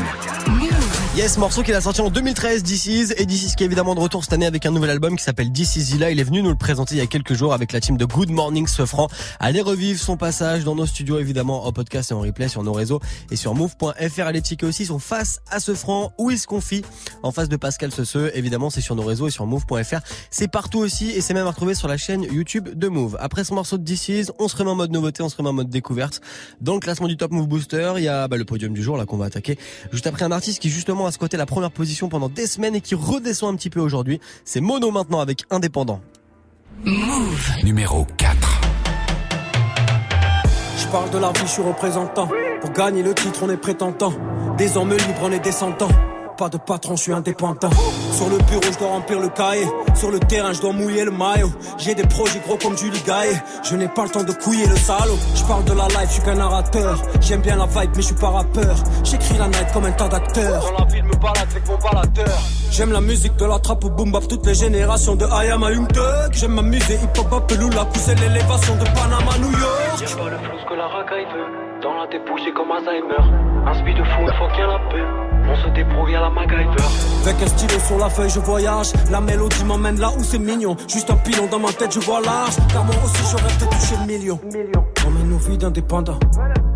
Yes, morceau qu'il a sorti en 2013, DC's, et DC's qui est évidemment de retour cette année avec un nouvel album qui s'appelle DC's Là. Il est venu nous le présenter il y a quelques jours avec la team de Good Morning Sofran. Allez revivre son passage dans nos studios évidemment en podcast et en replay sur nos réseaux et sur move.fr. Allez checker aussi son face à Sofran où il se confie en face de Pascal Sesseux? Évidemment, c'est sur nos réseaux et sur move.fr. C'est partout aussi et c'est même à retrouver sur la chaîne YouTube de Move. Après ce morceau de DC's, on se remet en mode nouveauté, on se remet en mode découverte. Dans le classement du Top Move Booster, il y a bah, le podium du jour là qu'on va attaquer juste après un artiste qui justement a squatté la première position pendant des semaines et qui redescend un petit peu aujourd'hui. C'est Mono maintenant avec Indépendant.
Move.
Numéro 4.
Je parle de la vie, je suis représentant. Pour gagner le titre, on est prétentant. Des hommes libres, on est descendants. Pas de patron, je suis indépendant. Sur le bureau, je dois remplir le cahier. Sur le terrain, je dois mouiller le maillot. J'ai des projets gros comme Julie Gaillet. Je n'ai pas le temps de couiller le salaud. Je parle de la life, je suis qu'un narrateur. J'aime bien la vibe, mais je suis pas rappeur. J'écris la night comme un tas d'acteurs. Dans la ville, me balade avec mon baladeur. J'aime la musique de la trappe au boom bap, toutes les générations de I am a Young Thug. J'aime m'amuser, hip hop, Peloula, pousser l'élévation de Panama, New York.
La racaille veut. Dans la débouche, comme Alzheimer. Un speed de fou, une fois qu'il y a la paix. On se débrouille à la MacGyver.
Avec un stylo sur la feuille, je voyage. La mélodie m'emmène là où c'est mignon. Juste un pilon dans ma tête, je vois large. Car moi aussi, je rêve de toucher le million. On mène nos vies d'indépendants.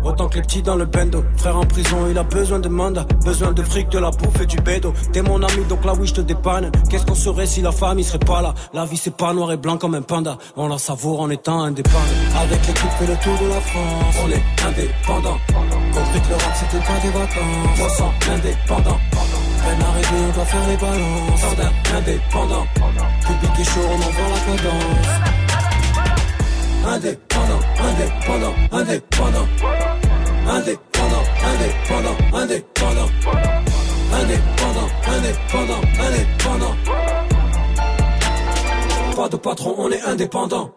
Autant que les petits dans le bendo. Frère en prison, il a besoin de mandat. Besoin de fric, de la bouffe et du bédo. T'es mon ami, donc là oui, je te dépanne. Qu'est-ce qu'on serait si la famille serait pas là? La vie, c'est pas noir et blanc comme un panda. On la savoure en étant indépendant. Avec l'équipe, fait le tour de la France. On est indépendant. Compris que le rap, c'était pas des vacances. Moi, sans indépendant. Peine arrivée, on doit faire les balances. Sardin, indépendant. Public et chaud, on envoie la cadence. Indépendant, indépendant, indépendant. Indépendant, indépendant, indépendant. Indépendant, indépendant, indépendant. Pas de patron, on est indépendant.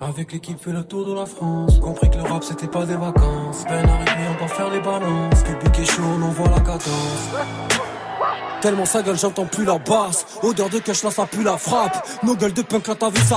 Avec l'équipe fait le tour de la France Compris que le rap c'était pas des vacances Peine arrivée on doit faire les balances Public est chaud on envoie la cadence Tellement sa gueule j'entends plus la basse Odeur de cash là ça pue la frappe Nos gueules de punk là t'as vu ça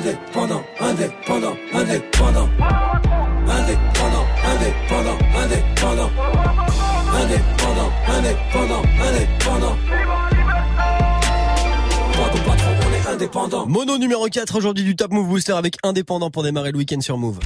Indépendant, indépendant, indépendant. Indépendant, indépendant, indépendant. Indépendant, indépendant, indépendant. Pas de patron, on est indépendant.
Mono numéro 4 aujourd'hui du Top Move Booster avec Indépendant pour démarrer le week-end sur Move.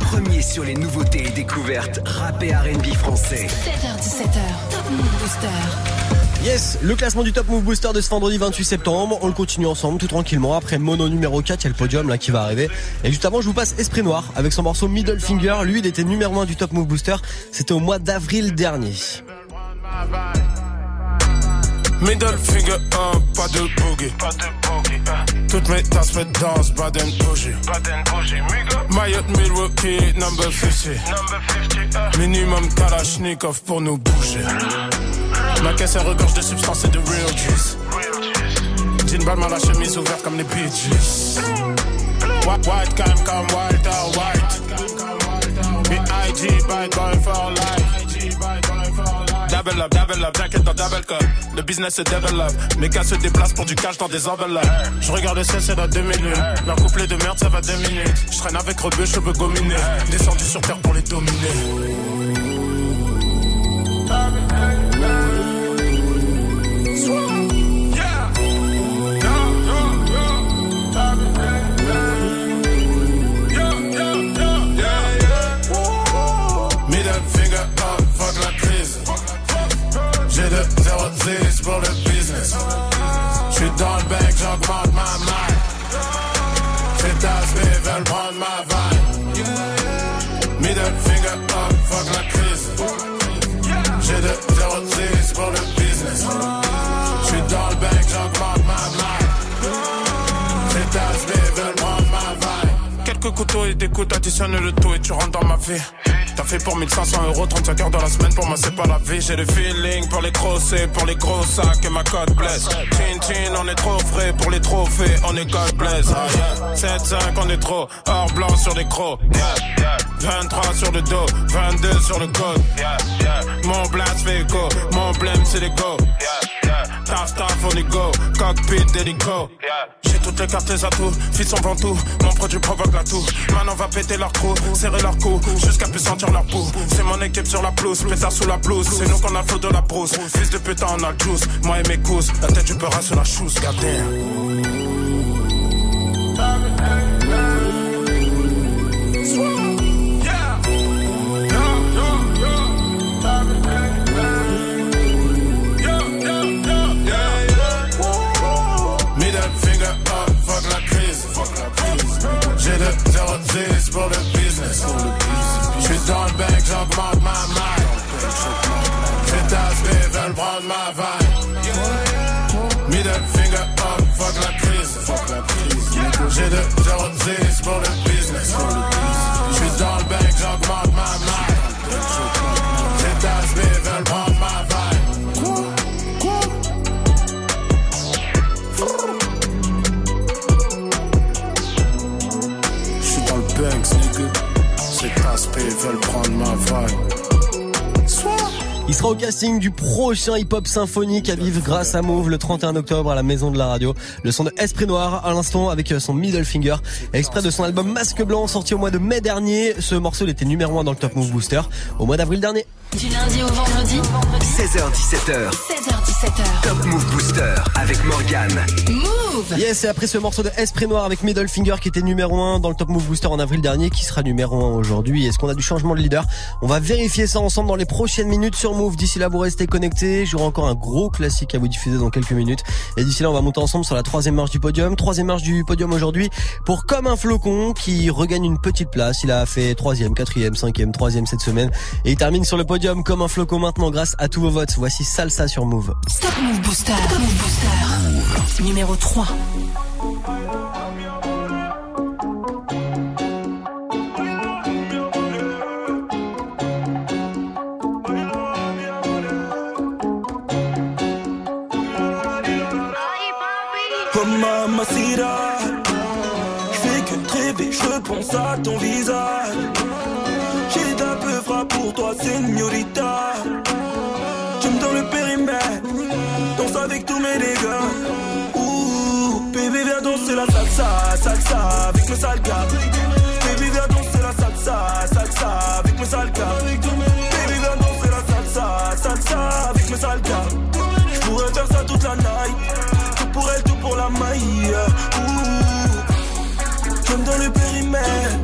Premier sur les nouveautés et découvertes rap et R&B français.
7h17h, Top Move Booster.
Yes, le classement du Top Move Booster de ce vendredi 28 septembre. On le continue ensemble tout tranquillement. Après Mono numéro 4, il y a le podium là qui va arriver. Et juste avant, je vous passe Esprit Noir avec son morceau Middle Finger. Lui, il était numéro 1 du Top Move Booster. C'était au mois d'avril dernier.
Middle finger up, pas de boogie. Pas de boogie. Toutes mes tasses me dansent, Baden bougie. Baden bougie, Mayotte Milwaukee, number 50. Number 50. Minimum Kalashnikov pour nous bouger. Ma caisse elle regorge de substances et de real juice. Jean Balmain, la chemise ouverte comme les bitches. White, white, calm, calm, Walter White. B.I.G. bad boy for life. Double up, double up, dans double cup. Le business se développe. Mes gars se déplacent pour du cash dans des enveloppes. Je regarde le ciel, c'est dans deux minutes. Leur couplet de merde, ça va deux. Je traîne avec rebeu, je veux gominer. Descendu sur terre pour les dominer. Couteaux et des coups, le tout et tu rentres dans ma vie. T'as fait pour 1500 euros, 35 heures dans la semaine, pour moi c'est pas la vie. J'ai le feeling pour les grosses pour les gros sacs et ma cote blesse. Chin chin, on est trop frais pour les trophées, on est God bless. Ah, yeah. 7-5, on est trop hors blanc sur les crocs. Yeah. 23 sur le dos, 22 sur le code. Mon blast fait go, mon blême c'est les go. Taf on est go, cockpit d'hélico. Toutes les cartes, les atouts, fils sont ventoux, mon produit provoque la toux. Maintenant va péter leur trou, serrer leur cou, jusqu'à plus sentir leur pouls. C'est mon équipe sur la pelouse, pétard sous la blouse. C'est nous qu'on a flot de la brousse. Fils de putain, on a le juice. Moi et mes cousses, la tête du peur sur la chousse, gardez. 0-10 pour le business. Je suis dans le bain, j'augmente ma maille. C'est aspect, veulent prendre ma vibe. Middle finger up, fuck la crise. J'ai de 0-10 pour le business. Je suis dans le bain, j'augmente ma maille.
Sera au casting du prochain hip-hop symphonique à vivre grâce à Move le 31 octobre à la Maison de la Radio. Le son de Esprit Noir à l'instant avec son Middle Finger. Extrait de son album Masque Blanc sorti au mois de mai dernier. Ce morceau était numéro 1 dans le Top Move Booster au mois d'avril dernier.
Du lundi au vendredi
16h17h,
16h17h.
Top Move Booster avec Morgan.
Move
Yes, et après ce morceau de Esprit Noir avec Middle Finger qui était numéro 1 dans le Top Move Booster en avril dernier, qui sera numéro 1 aujourd'hui. Est-ce qu'on a du changement de leader? On va vérifier ça ensemble dans les prochaines minutes sur Move. D'ici là, vous restez connectés. J'aurai encore un gros classique à vous diffuser dans quelques minutes. Et d'ici là, on va monter ensemble sur la troisième marche du podium. Troisième marche du podium aujourd'hui pour Comme un flocon qui regagne une petite place. Il a fait troisième, quatrième, cinquième, troisième cette semaine. Et il termine sur le podium comme un flocon maintenant grâce à tous vos votes. Voici Salsa sur Move.
Stop Move Booster. Stop Move Booster. Numéro 3.
Salsa avec mes sales gars. Baby, viens danser la salsa, salsa avec mes sales gars. Baby, viens la salsa, salsa avec mes sales gars. J'pourrais faire ça toute la night. Tout pour elle, tout pour la maille. Ouh. J'aime dans le périmètre.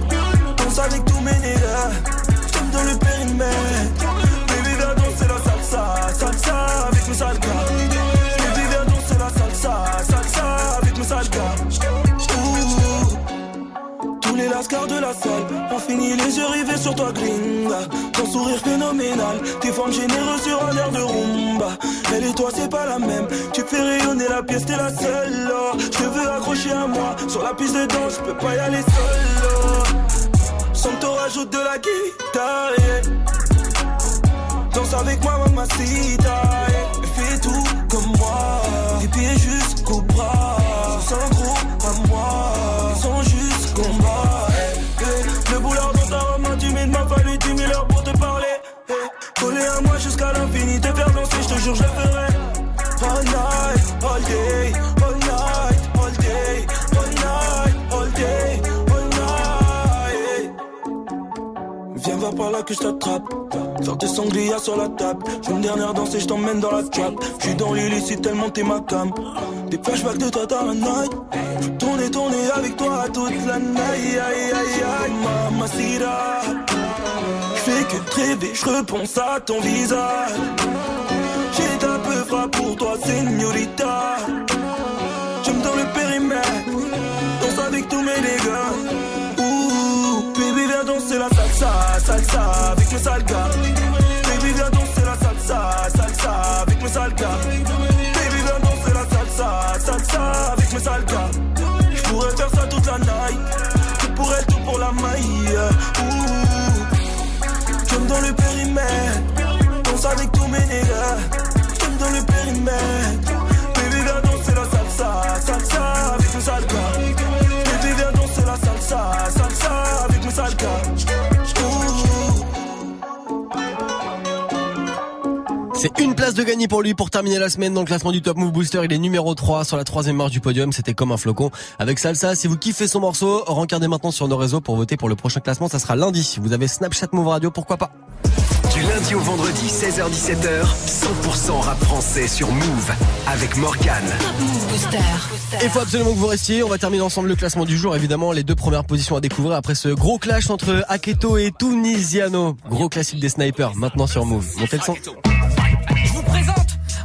Fini les yeux rivés sur toi, gringa. Ton sourire phénoménal, tes formes généreuses sur un air de rumba. Elle et toi, c'est pas la même. Tu fais rayonner la pièce, t'es la seule. oh. Je veux accrocher à moi. Sur la piste de danse, je peux pas y aller seul. oh. Sans te rajoute de la guitare. Danse avec moi, mamacita. yeah. Fais tout comme moi. Des pieds jusqu'au bras. Sans gros Coller à moi jusqu'à l'infini, te faire danser, je te jure, je le ferai. All night, all day, all night, all day, all night, all day, all night. Viens voir par là que je t'attrape. Faire des sangria sur la table. Je une dernière danse et je t'emmène dans la trap. Je suis dans l'illicite tellement t'es ma cam. Des flashbacks de toi dans la night. Tourner, tourner avec toi toute la night. Aïe, aïe, aïe, aïe, mamacita. Que rêver, je repense à ton visage. J'ai un peu pour toi, señorita. J'aime dans le périmètre. Danse avec tous mes dégâts. Ouh, baby, viens danser la salsa, salsa avec mes sales gars. Baby, viens danser la salsa, salsa avec mes sales gars. Baby, viens danser la salsa, salsa avec mes sales gars. J'pourrais faire ça toute la night. Tout pour elle, tout pour la maille. Dans le périmètre. Danse avec tous mes nègres. J'aime dans le périmètre.
C'est une place de gagné pour lui pour terminer la semaine dans le classement du Top Move Booster. Il est numéro 3 sur la troisième marche du podium. C'était comme un flocon avec Salsa. Si vous kiffez son morceau, regardez maintenant sur nos réseaux pour voter pour le prochain classement. Ça sera lundi. Vous avez Snapchat Move Radio, pourquoi pas?
Du lundi au vendredi, 16h-17h, 100% rap français sur Move avec Morgan.
Il faut absolument que vous restiez. On va terminer ensemble le classement du jour. Évidemment, les deux premières positions à découvrir après ce gros clash entre Aketo et Tunisiano. Gros classique des snipers. Maintenant sur Move. Montez le son.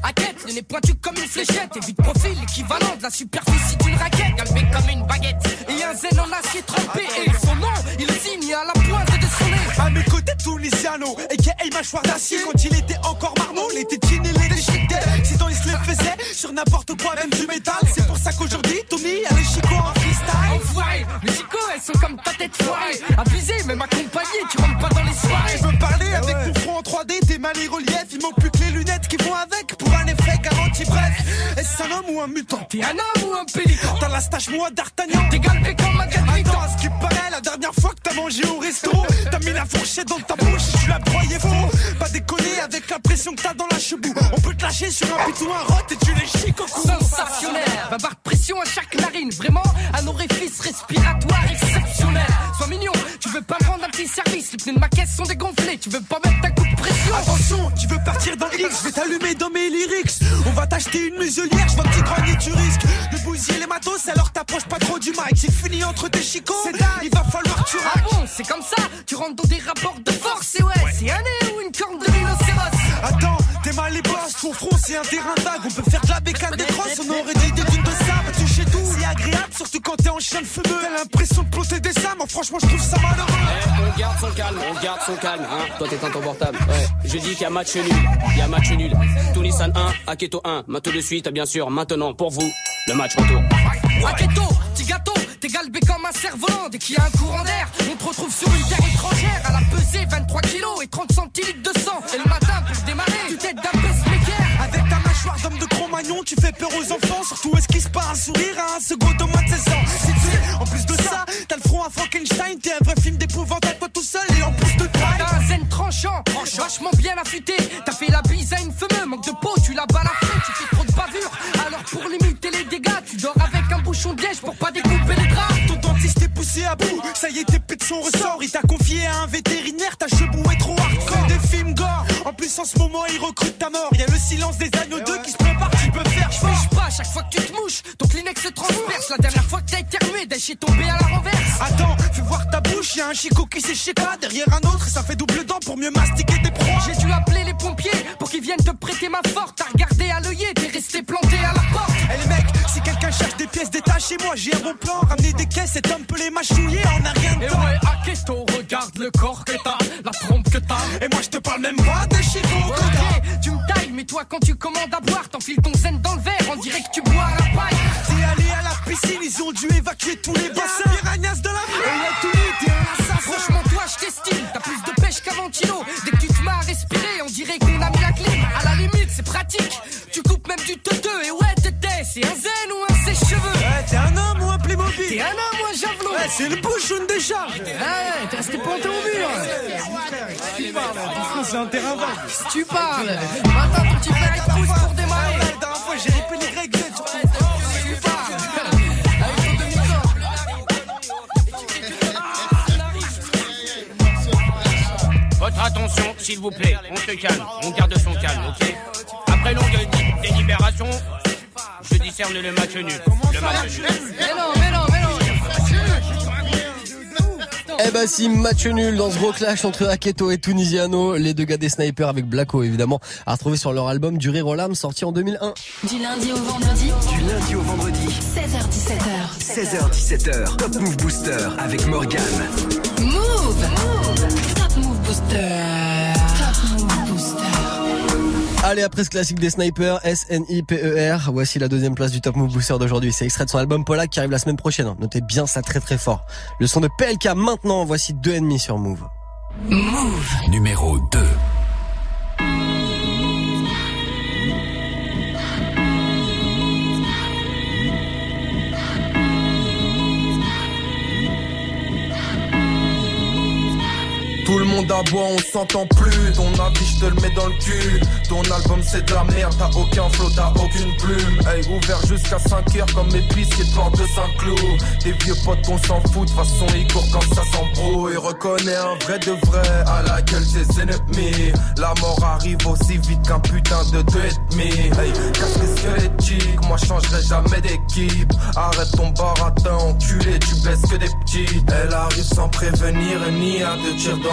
Présente Hackett, le nez pointu comme une fléchette Et vite profil, équivalent de la superficie d'une raquette Galbé comme une baguette Et un zen en acier trempé Et son nom, il est signé à la pointe de son nez
À mes côtés, Tunisiano, a.k.a. mâchoire d'acier. Quand il était encore marmot, les tétines et les déchiquetés. Sinon, il se les faisait sur n'importe quoi, même du métal. C'est pour ça qu'aujourd'hui, Tommy a les chicots en freestyle.
Enfoiré, les chicots, elles sont comme ta tête foirée Abusé, même accompagné, tu rentres pas dans les soirées
Je veux parler avec ton front en 3D, tes mains les reliefs. Il manque plus que les lunettes qui vont avec pour garanti. Bref, est-ce un homme ou un mutant
T'es un homme ou un pélican
T'as la stache moi d'Artagnan.
T'es galbé comme un
Attends, à ce qui paraît, la dernière fois que t'as mangé au resto, t'as mis la fourchette dans ta bouche et tu l'as broyé faux. Pas déconner avec la pression que t'as dans la chebou. On peut te lâcher sur un pitou, un rot et tu les chics au cou.
Sensationnel, va barre pression à chaque narine Vraiment, un orifice respiratoire exceptionnel Sois mignon, tu veux pas me rendre un petit service Les pneus de ma caisse sont dégonflés, tu veux pas mettre un coup de pression
Attention, tu veux partir dans X, je vais t'allumer dans mes lyrics. On va t'acheter une muselière, je vois que tu grognes tu risques de bousiller les matos, alors t'approches pas trop du mic. C'est fini entre tes chicots, c'est dingue, il va falloir que tu
Ah
raques.
bon, c'est comme ça, tu rentres dans des rapports de force Et ouais, c'est un nez ou une corne de rhinocéros
Attends, t'es mal les boss, ton front c'est un terrain vague. On peut faire de la bécane des crosses, on aurait surtout quand t'es en chien de fumeux. T'as l'impression de plotter des sables, moi franchement je trouve ça malheureux.
on garde son calme, on garde son calme, hein. Toi t'es ton portable. Ouais. Je dis qu'il y a match nul, il y a match nul. Tunissan 1, Aketo 1. Maintenant de suite, bien sûr, maintenant pour vous, le match retour.
Raquetto, petit gâteau, t'es galbé comme un cerf-volant. Dès qu'il y a un courant d'air, on te retrouve sur une terre étrangère. À la pesée, 23 kilos et 30 centilitres de sang. Et le matin, pour démarrer, tu t'aides d'un pacemaker.
Avec ta mâchoire d'homme de tu fais peur aux enfants, surtout esquisse pas un sourire à un second au moins de 16 ans. Si tu en plus de ça, t'as le front à Frankenstein, t'es un vrai film d'épouvante à toi tout seul et en plus de toi.
Ah, t'as un zen tranchant, tranchant, vachement bien affûté. T'as fait la bise à une femme, manque de peau, tu l'as balafré, tu fais trop de bavure. Alors pour limiter les dégâts, tu dors avec un bouchon de liège pour pas découper les draps.
Ton dentiste est poussé à bout, ça y est, t'es plus de son ressort. Il t'a confié à un vétérinaire, ta chebou est trop hardcore. Des films gore, en plus en ce moment, il recrute ta mort. Y a le silence des agneaux eh 2 qui se
chaque fois que tu te mouches, ton Kleenex se transperce. La dernière fois que t'as éternué, Dash est tombé à la renverse.
Attends, fais voir ta bouche, y a un chico qui pas derrière un autre et ça fait double dent pour mieux mastiquer tes proies.
J'ai dû appeler les pompiers pour qu'ils viennent te prêter ma forte. T'as regardé à l'œillet, t'es resté planté à la porte.
Eh les mecs, si quelqu'un cherche des pièces détachées, moi j'ai un bon plan. Ramener des caisses, cet homme peut les mâchouiller, on a rien de
Et
temps.
ouais, Aketo, regarde le corps que t'as, la trompe que t'as.
Et moi je te parle même pas de chico,
Ok, toi quand tu commandes à boire, t'enfiles ton zen dans le verre, on dirait que tu bois à la paille.
T'es allé à la piscine, ils ont dû évacuer tous les bassins. Piranhas de la
Et ouais, tout t'es un assassin. Franchement, toi, je t'estime, t'as plus de pêche qu'Avantino. Dès que tu te mets à respirer, on dirait qu'on a mis la clim. À la limite, c'est pratique. Tu coupes même du teuteux, et ouais, t'étais, c'est un zen ou
Ouais, c'est le bouchon de charge
Ouais, t'es resté planté au mur.
Tu parles, doucement, c'est un terrain vague.
Si tu parles, attends ton petit à pouce pour démarrer.
La dernière fois, j'ai ripé les grecs Z sur
Tu parles.
Votre attention, s'il vous plaît. On se calme. On garde son calme, ok Après longue dé- délibération, je discerne le match nul. Le match nul.
Mais non, mais non, mais non.
Eh bah si, match nul dans ce gros clash entre Aketo et Tunisiano, les deux gars des snipers avec Blacko évidemment, à retrouver sur leur album Du Rire aux Lames sorti en 2001.
Du lundi au vendredi,
Du lundi au vendredi,
16h17h.
16h17h, Top Move Booster avec Morgane.
Move
Allez, après ce classique des snipers, S-N-I-P-E-R, voici la deuxième place du Top Move Booster d'aujourd'hui. C'est extrait de son album Polak qui arrive la semaine prochaine. Notez bien ça très très fort. Le son de PLK maintenant, voici deux ennemis sur Move.
Move.
Numéro 2.
Tout le monde aboie, on s'entend plus. Ton avis, je te le mets dans le cul. Ton album, c'est de la merde. T'as aucun flow, t'as aucune plume. Hey, ouvert jusqu'à 5 heures comme épicier de porte de Saint-Cloud. Des vieux potes, on s'en fout. De façon, ils courent quand ça s'embrouille. Reconnais un vrai de vrai à la gueule des ennemis. La mort arrive aussi vite qu'un putain de deux et demi. Hey, casse les squelettiques. Moi, changerai jamais d'équipe. Arrête ton baratin, enculé. Tu baisses que des petites. Elle arrive sans prévenir ni à te tirer dans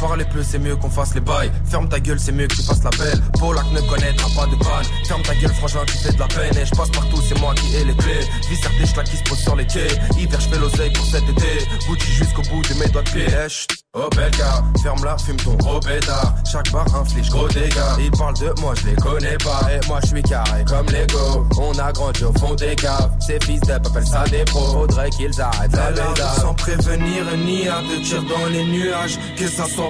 Parler plus, c'est mieux qu'on fasse les bails. Ferme ta gueule, c'est mieux que tu fasses la belle. Polak ne connaîtra pas de panne. Ferme ta gueule, frangin, tu fais de la peine. Et je passe partout, c'est moi qui ai les clés. Vis des schlacs qui se posent sur les quais. Hiver, je fais l'oseille pour cet été. Gucci jusqu'au bout de mes doigts de pied. Eh. Oh bel gars, ferme la, fume ton gros pétard. Chaque bar inflige gros dégâts. Ils parlent de moi, je les connais pas. Et moi, je suis carré comme Lego. On a grandi au fond des caves. Ces fils d'up appellent ça des pros. Faudrait qu'ils arrêtent la. Sans prévenir ni à te tirer dans les nuages. Que ça soit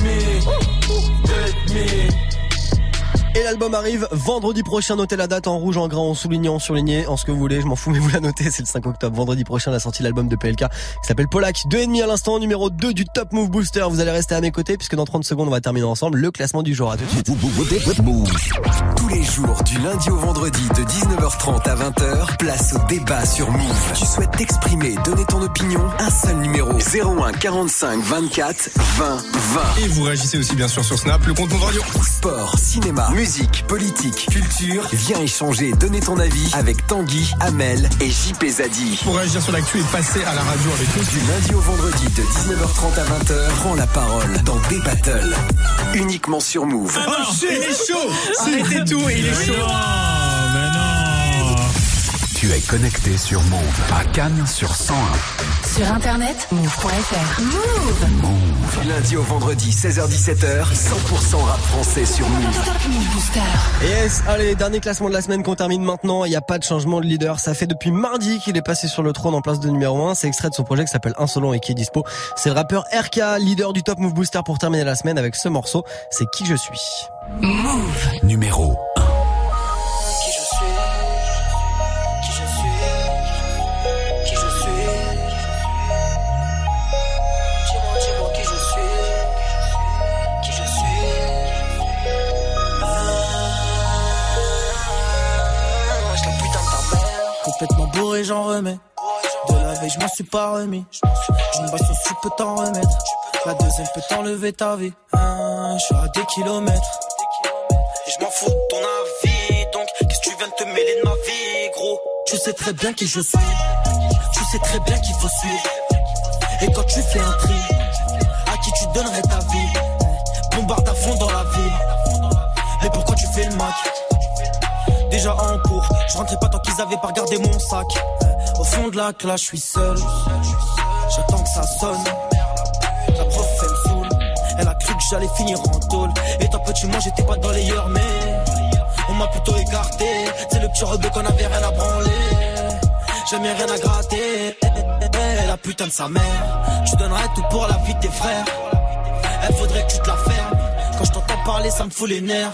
Et
l'album arrive vendredi prochain. Notez la date en rouge, en grand, en soulignant, en surligné, en ce que vous voulez. Je m'en fous, mais vous la notez. C'est le 5 octobre. Vendredi prochain, la sortie de l'album de PLK qui s'appelle Polak. Deux et demi à l'instant, numéro 2 du Top Move Booster. Vous allez rester à mes côtés puisque dans 30 secondes, on va terminer ensemble le classement du jour. À tout de suite.
Move. Tous les jours, du lundi au vendredi, de 19h30 à 20h, place au débat sur Move. Tu souhaites t'exprimer, donner ton opinion? Un seul numéro 01 45 24 20 20.
Et vous réagissez aussi bien sûr sur Snap, le compte Move Radio.
Sport, cinéma, musique, politique, culture. Viens échanger, donner ton avis avec Tanguy, Amel et JP Zadi.
Pour réagir sur l'actu et passer à la radio avec nous.
Du lundi au vendredi, de 19h30 à 20h, prends la parole dans des battles. Uniquement sur Move.
Oh, il est chaud Arrêtez tout, il est chaud
Tu es connecté sur Move à Cannes sur 101.
Sur internet, move.fr. Move.
Du lundi au vendredi 16h17h, 100% rap français sur Move.
Top Move Booster.
Yes, allez, dernier classement de la semaine qu'on termine maintenant. Il n'y a pas de changement de leader. Ça fait depuis mardi qu'il est passé sur le trône en place de numéro 1. C'est extrait de son projet qui s'appelle Insolent et qui est dispo. C'est le rappeur RK, leader du Top Move Booster pour terminer la semaine avec ce morceau. C'est qui je suis?
Move.
Numéro 1.
J'en remets De la veille je m'en suis pas remis. D'une baston tu peux t'en remettre. La deuxième peut t'enlever ta vie. Ah, Je suis à des kilomètres. Et je m'en fous de ton avis Donc qu'est-ce que tu viens de te mêler de ma vie gros? Tu sais très bien qui je suis. Tu sais très bien qu'il faut suivre. Et quand tu fais un tri À qui tu donnerais ta vie? Bombarde à fond dans la ville. Mais pourquoi tu fais le mac Déjà en cours. Je rentrais pas tant qu'ils avaient pas regardé mon sac. Au fond de la classe je suis seul. J'attends que ça sonne. La prof elle me saoule. Elle a cru que j'allais finir en tôle. Et toi petit moi j'étais pas dans les yeux mais On m'a plutôt écarté. C'est le petit rebeu qu'on avait rien à branler. Jamais rien à gratter. La putain de sa mère. Tu donnerais tout pour la vie de tes frères. Elle faudrait que tu te la fermes. Quand je t'entends parler ça me fout les nerfs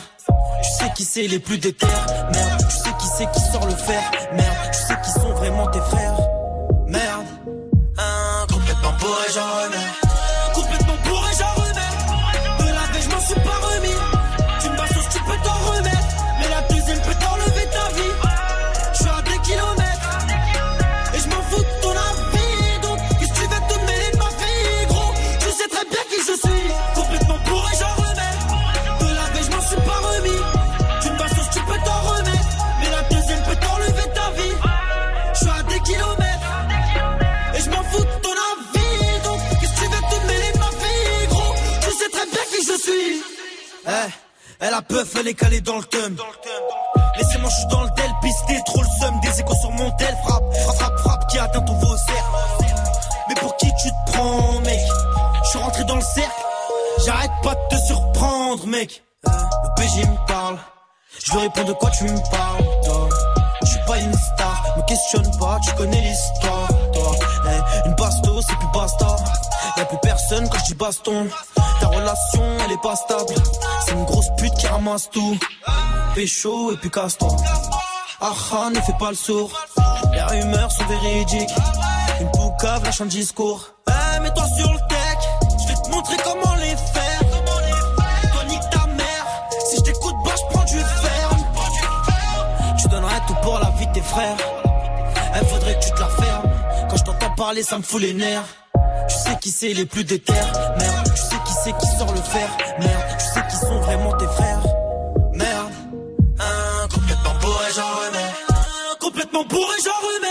tu sais qui c'est les plus déter. Merde, tu sais qui c'est qui sort le fer. Merde, tu sais qui sont vraiment tes frères peuf, elle est dans le thème Laissez-moi, je suis dans le tel, pisté, trop le seum, des échos sur mon tel, frappe, frappe, frappe, frappe, qui atteint ton vaussaire. Mais pour qui tu te prends, mec? Je suis rentré dans le cercle, j'arrête pas de te surprendre, mec. Le PG me parle, je lui réponds de quoi tu me parles. Je suis pas une star, me questionne pas, tu connais l'histoire, toi. Eh, une basto, c'est plus basta. Y'a plus personne quand je dis baston. Ta relation, elle est pas stable. Ramasse tout. Pécho et puis casse-toi. Ah ah, ne fais pas le sourd. Les rumeurs sont véridiques. Une poucave lâche un discours. Eh, mets-toi sur le tech. Je vais te montrer comment les faire. Toi, nique ta mère. Si je t'écoute, bah, je prends du ferme. Tu donnerais tout pour la vie de tes frères. Elle faudrait que tu te la fermes. Quand je t'entends parler, ça me fout les nerfs. Tu sais qui c'est les plus déter Merde, tu sais qui c'est qui sort le fer Merde, tu sais qui sont vraiment tes frères Complètement bourré j'en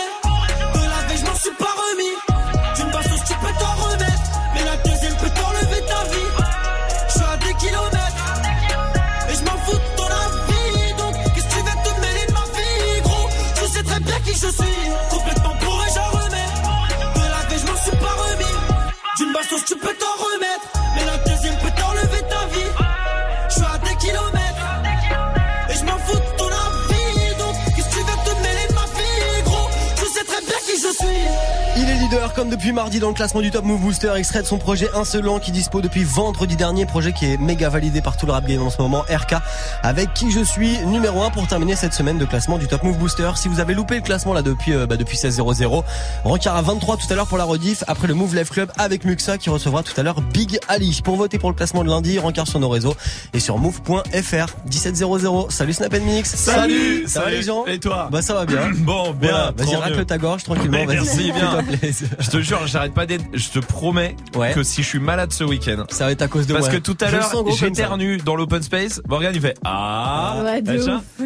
comme depuis mardi dans le classement du Top Move Booster, extrait de son projet Insolent qui dispo depuis vendredi dernier, projet qui est méga validé par tout le rap game en ce moment, RK, avec qui je suis numéro 1 pour terminer cette semaine de classement du Top Move Booster. Si vous avez loupé le classement là depuis euh, bah, depuis 16.00, rencard à 23 tout à l'heure pour la rediff, après le Move Live Club avec Muxa qui recevra tout à l'heure Big Ali. Pour voter pour le classement de lundi, rencard sur nos réseaux et sur move.fr 1700. Salut Snap Mix.
Salut,
va
salut.
les gens
Et toi
Bah ça va bien.
Bon, bien,
Voilà, vas-y racle ta gorge tranquillement.
Merci, bien. Je te jure, j'arrête pas d'être. Je te promets que si je suis malade ce week-end,
ça va être à cause de
Parce
moi.
que tout à l'heure, j'éternue dans l'open space. Morgan, il fait ah.
Ouais.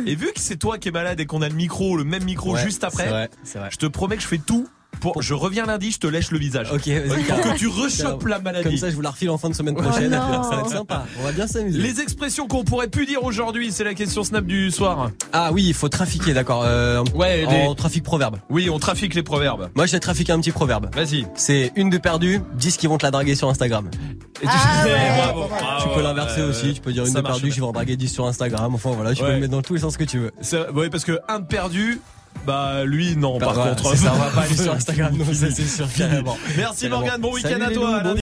Et vu que c'est toi qui es malade et qu'on a le micro, le même micro
Ouais,
juste après,
c'est vrai, c'est vrai.
je te promets que je fais tout Pour, je reviens lundi, je te lèche le visage.
Ok, vas-y.
Pour que tu rechopes la maladie.
Comme ça, je vous la refile en fin de semaine
Oh
prochaine. ça va être sympa. On va bien s'amuser.
Les expressions qu'on pourrait plus dire aujourd'hui, c'est la question Snap du soir.
Ah oui, il faut trafiquer, d'accord. Euh,
Ouais,
en
les-
trafic proverbe.
Oui, on trafique les proverbes.
Moi, j'ai trafiqué un petit proverbe.
Vas-y.
C'est une de perdue, 10 qui vont te la draguer sur Instagram.
Et tu- bravo,
Tu peux l'inverser aussi, tu peux dire une de perdue, je vais en draguer 10 sur Instagram. Enfin voilà, tu peux le mettre dans tous les sens que tu veux.
C'est- Oui, parce que un de perdu, bah lui non, par contre.
ça, on va pas aller sur Instagram, non, c'est sûr, carrément.
Merci. Morgane, bon week-end à toi.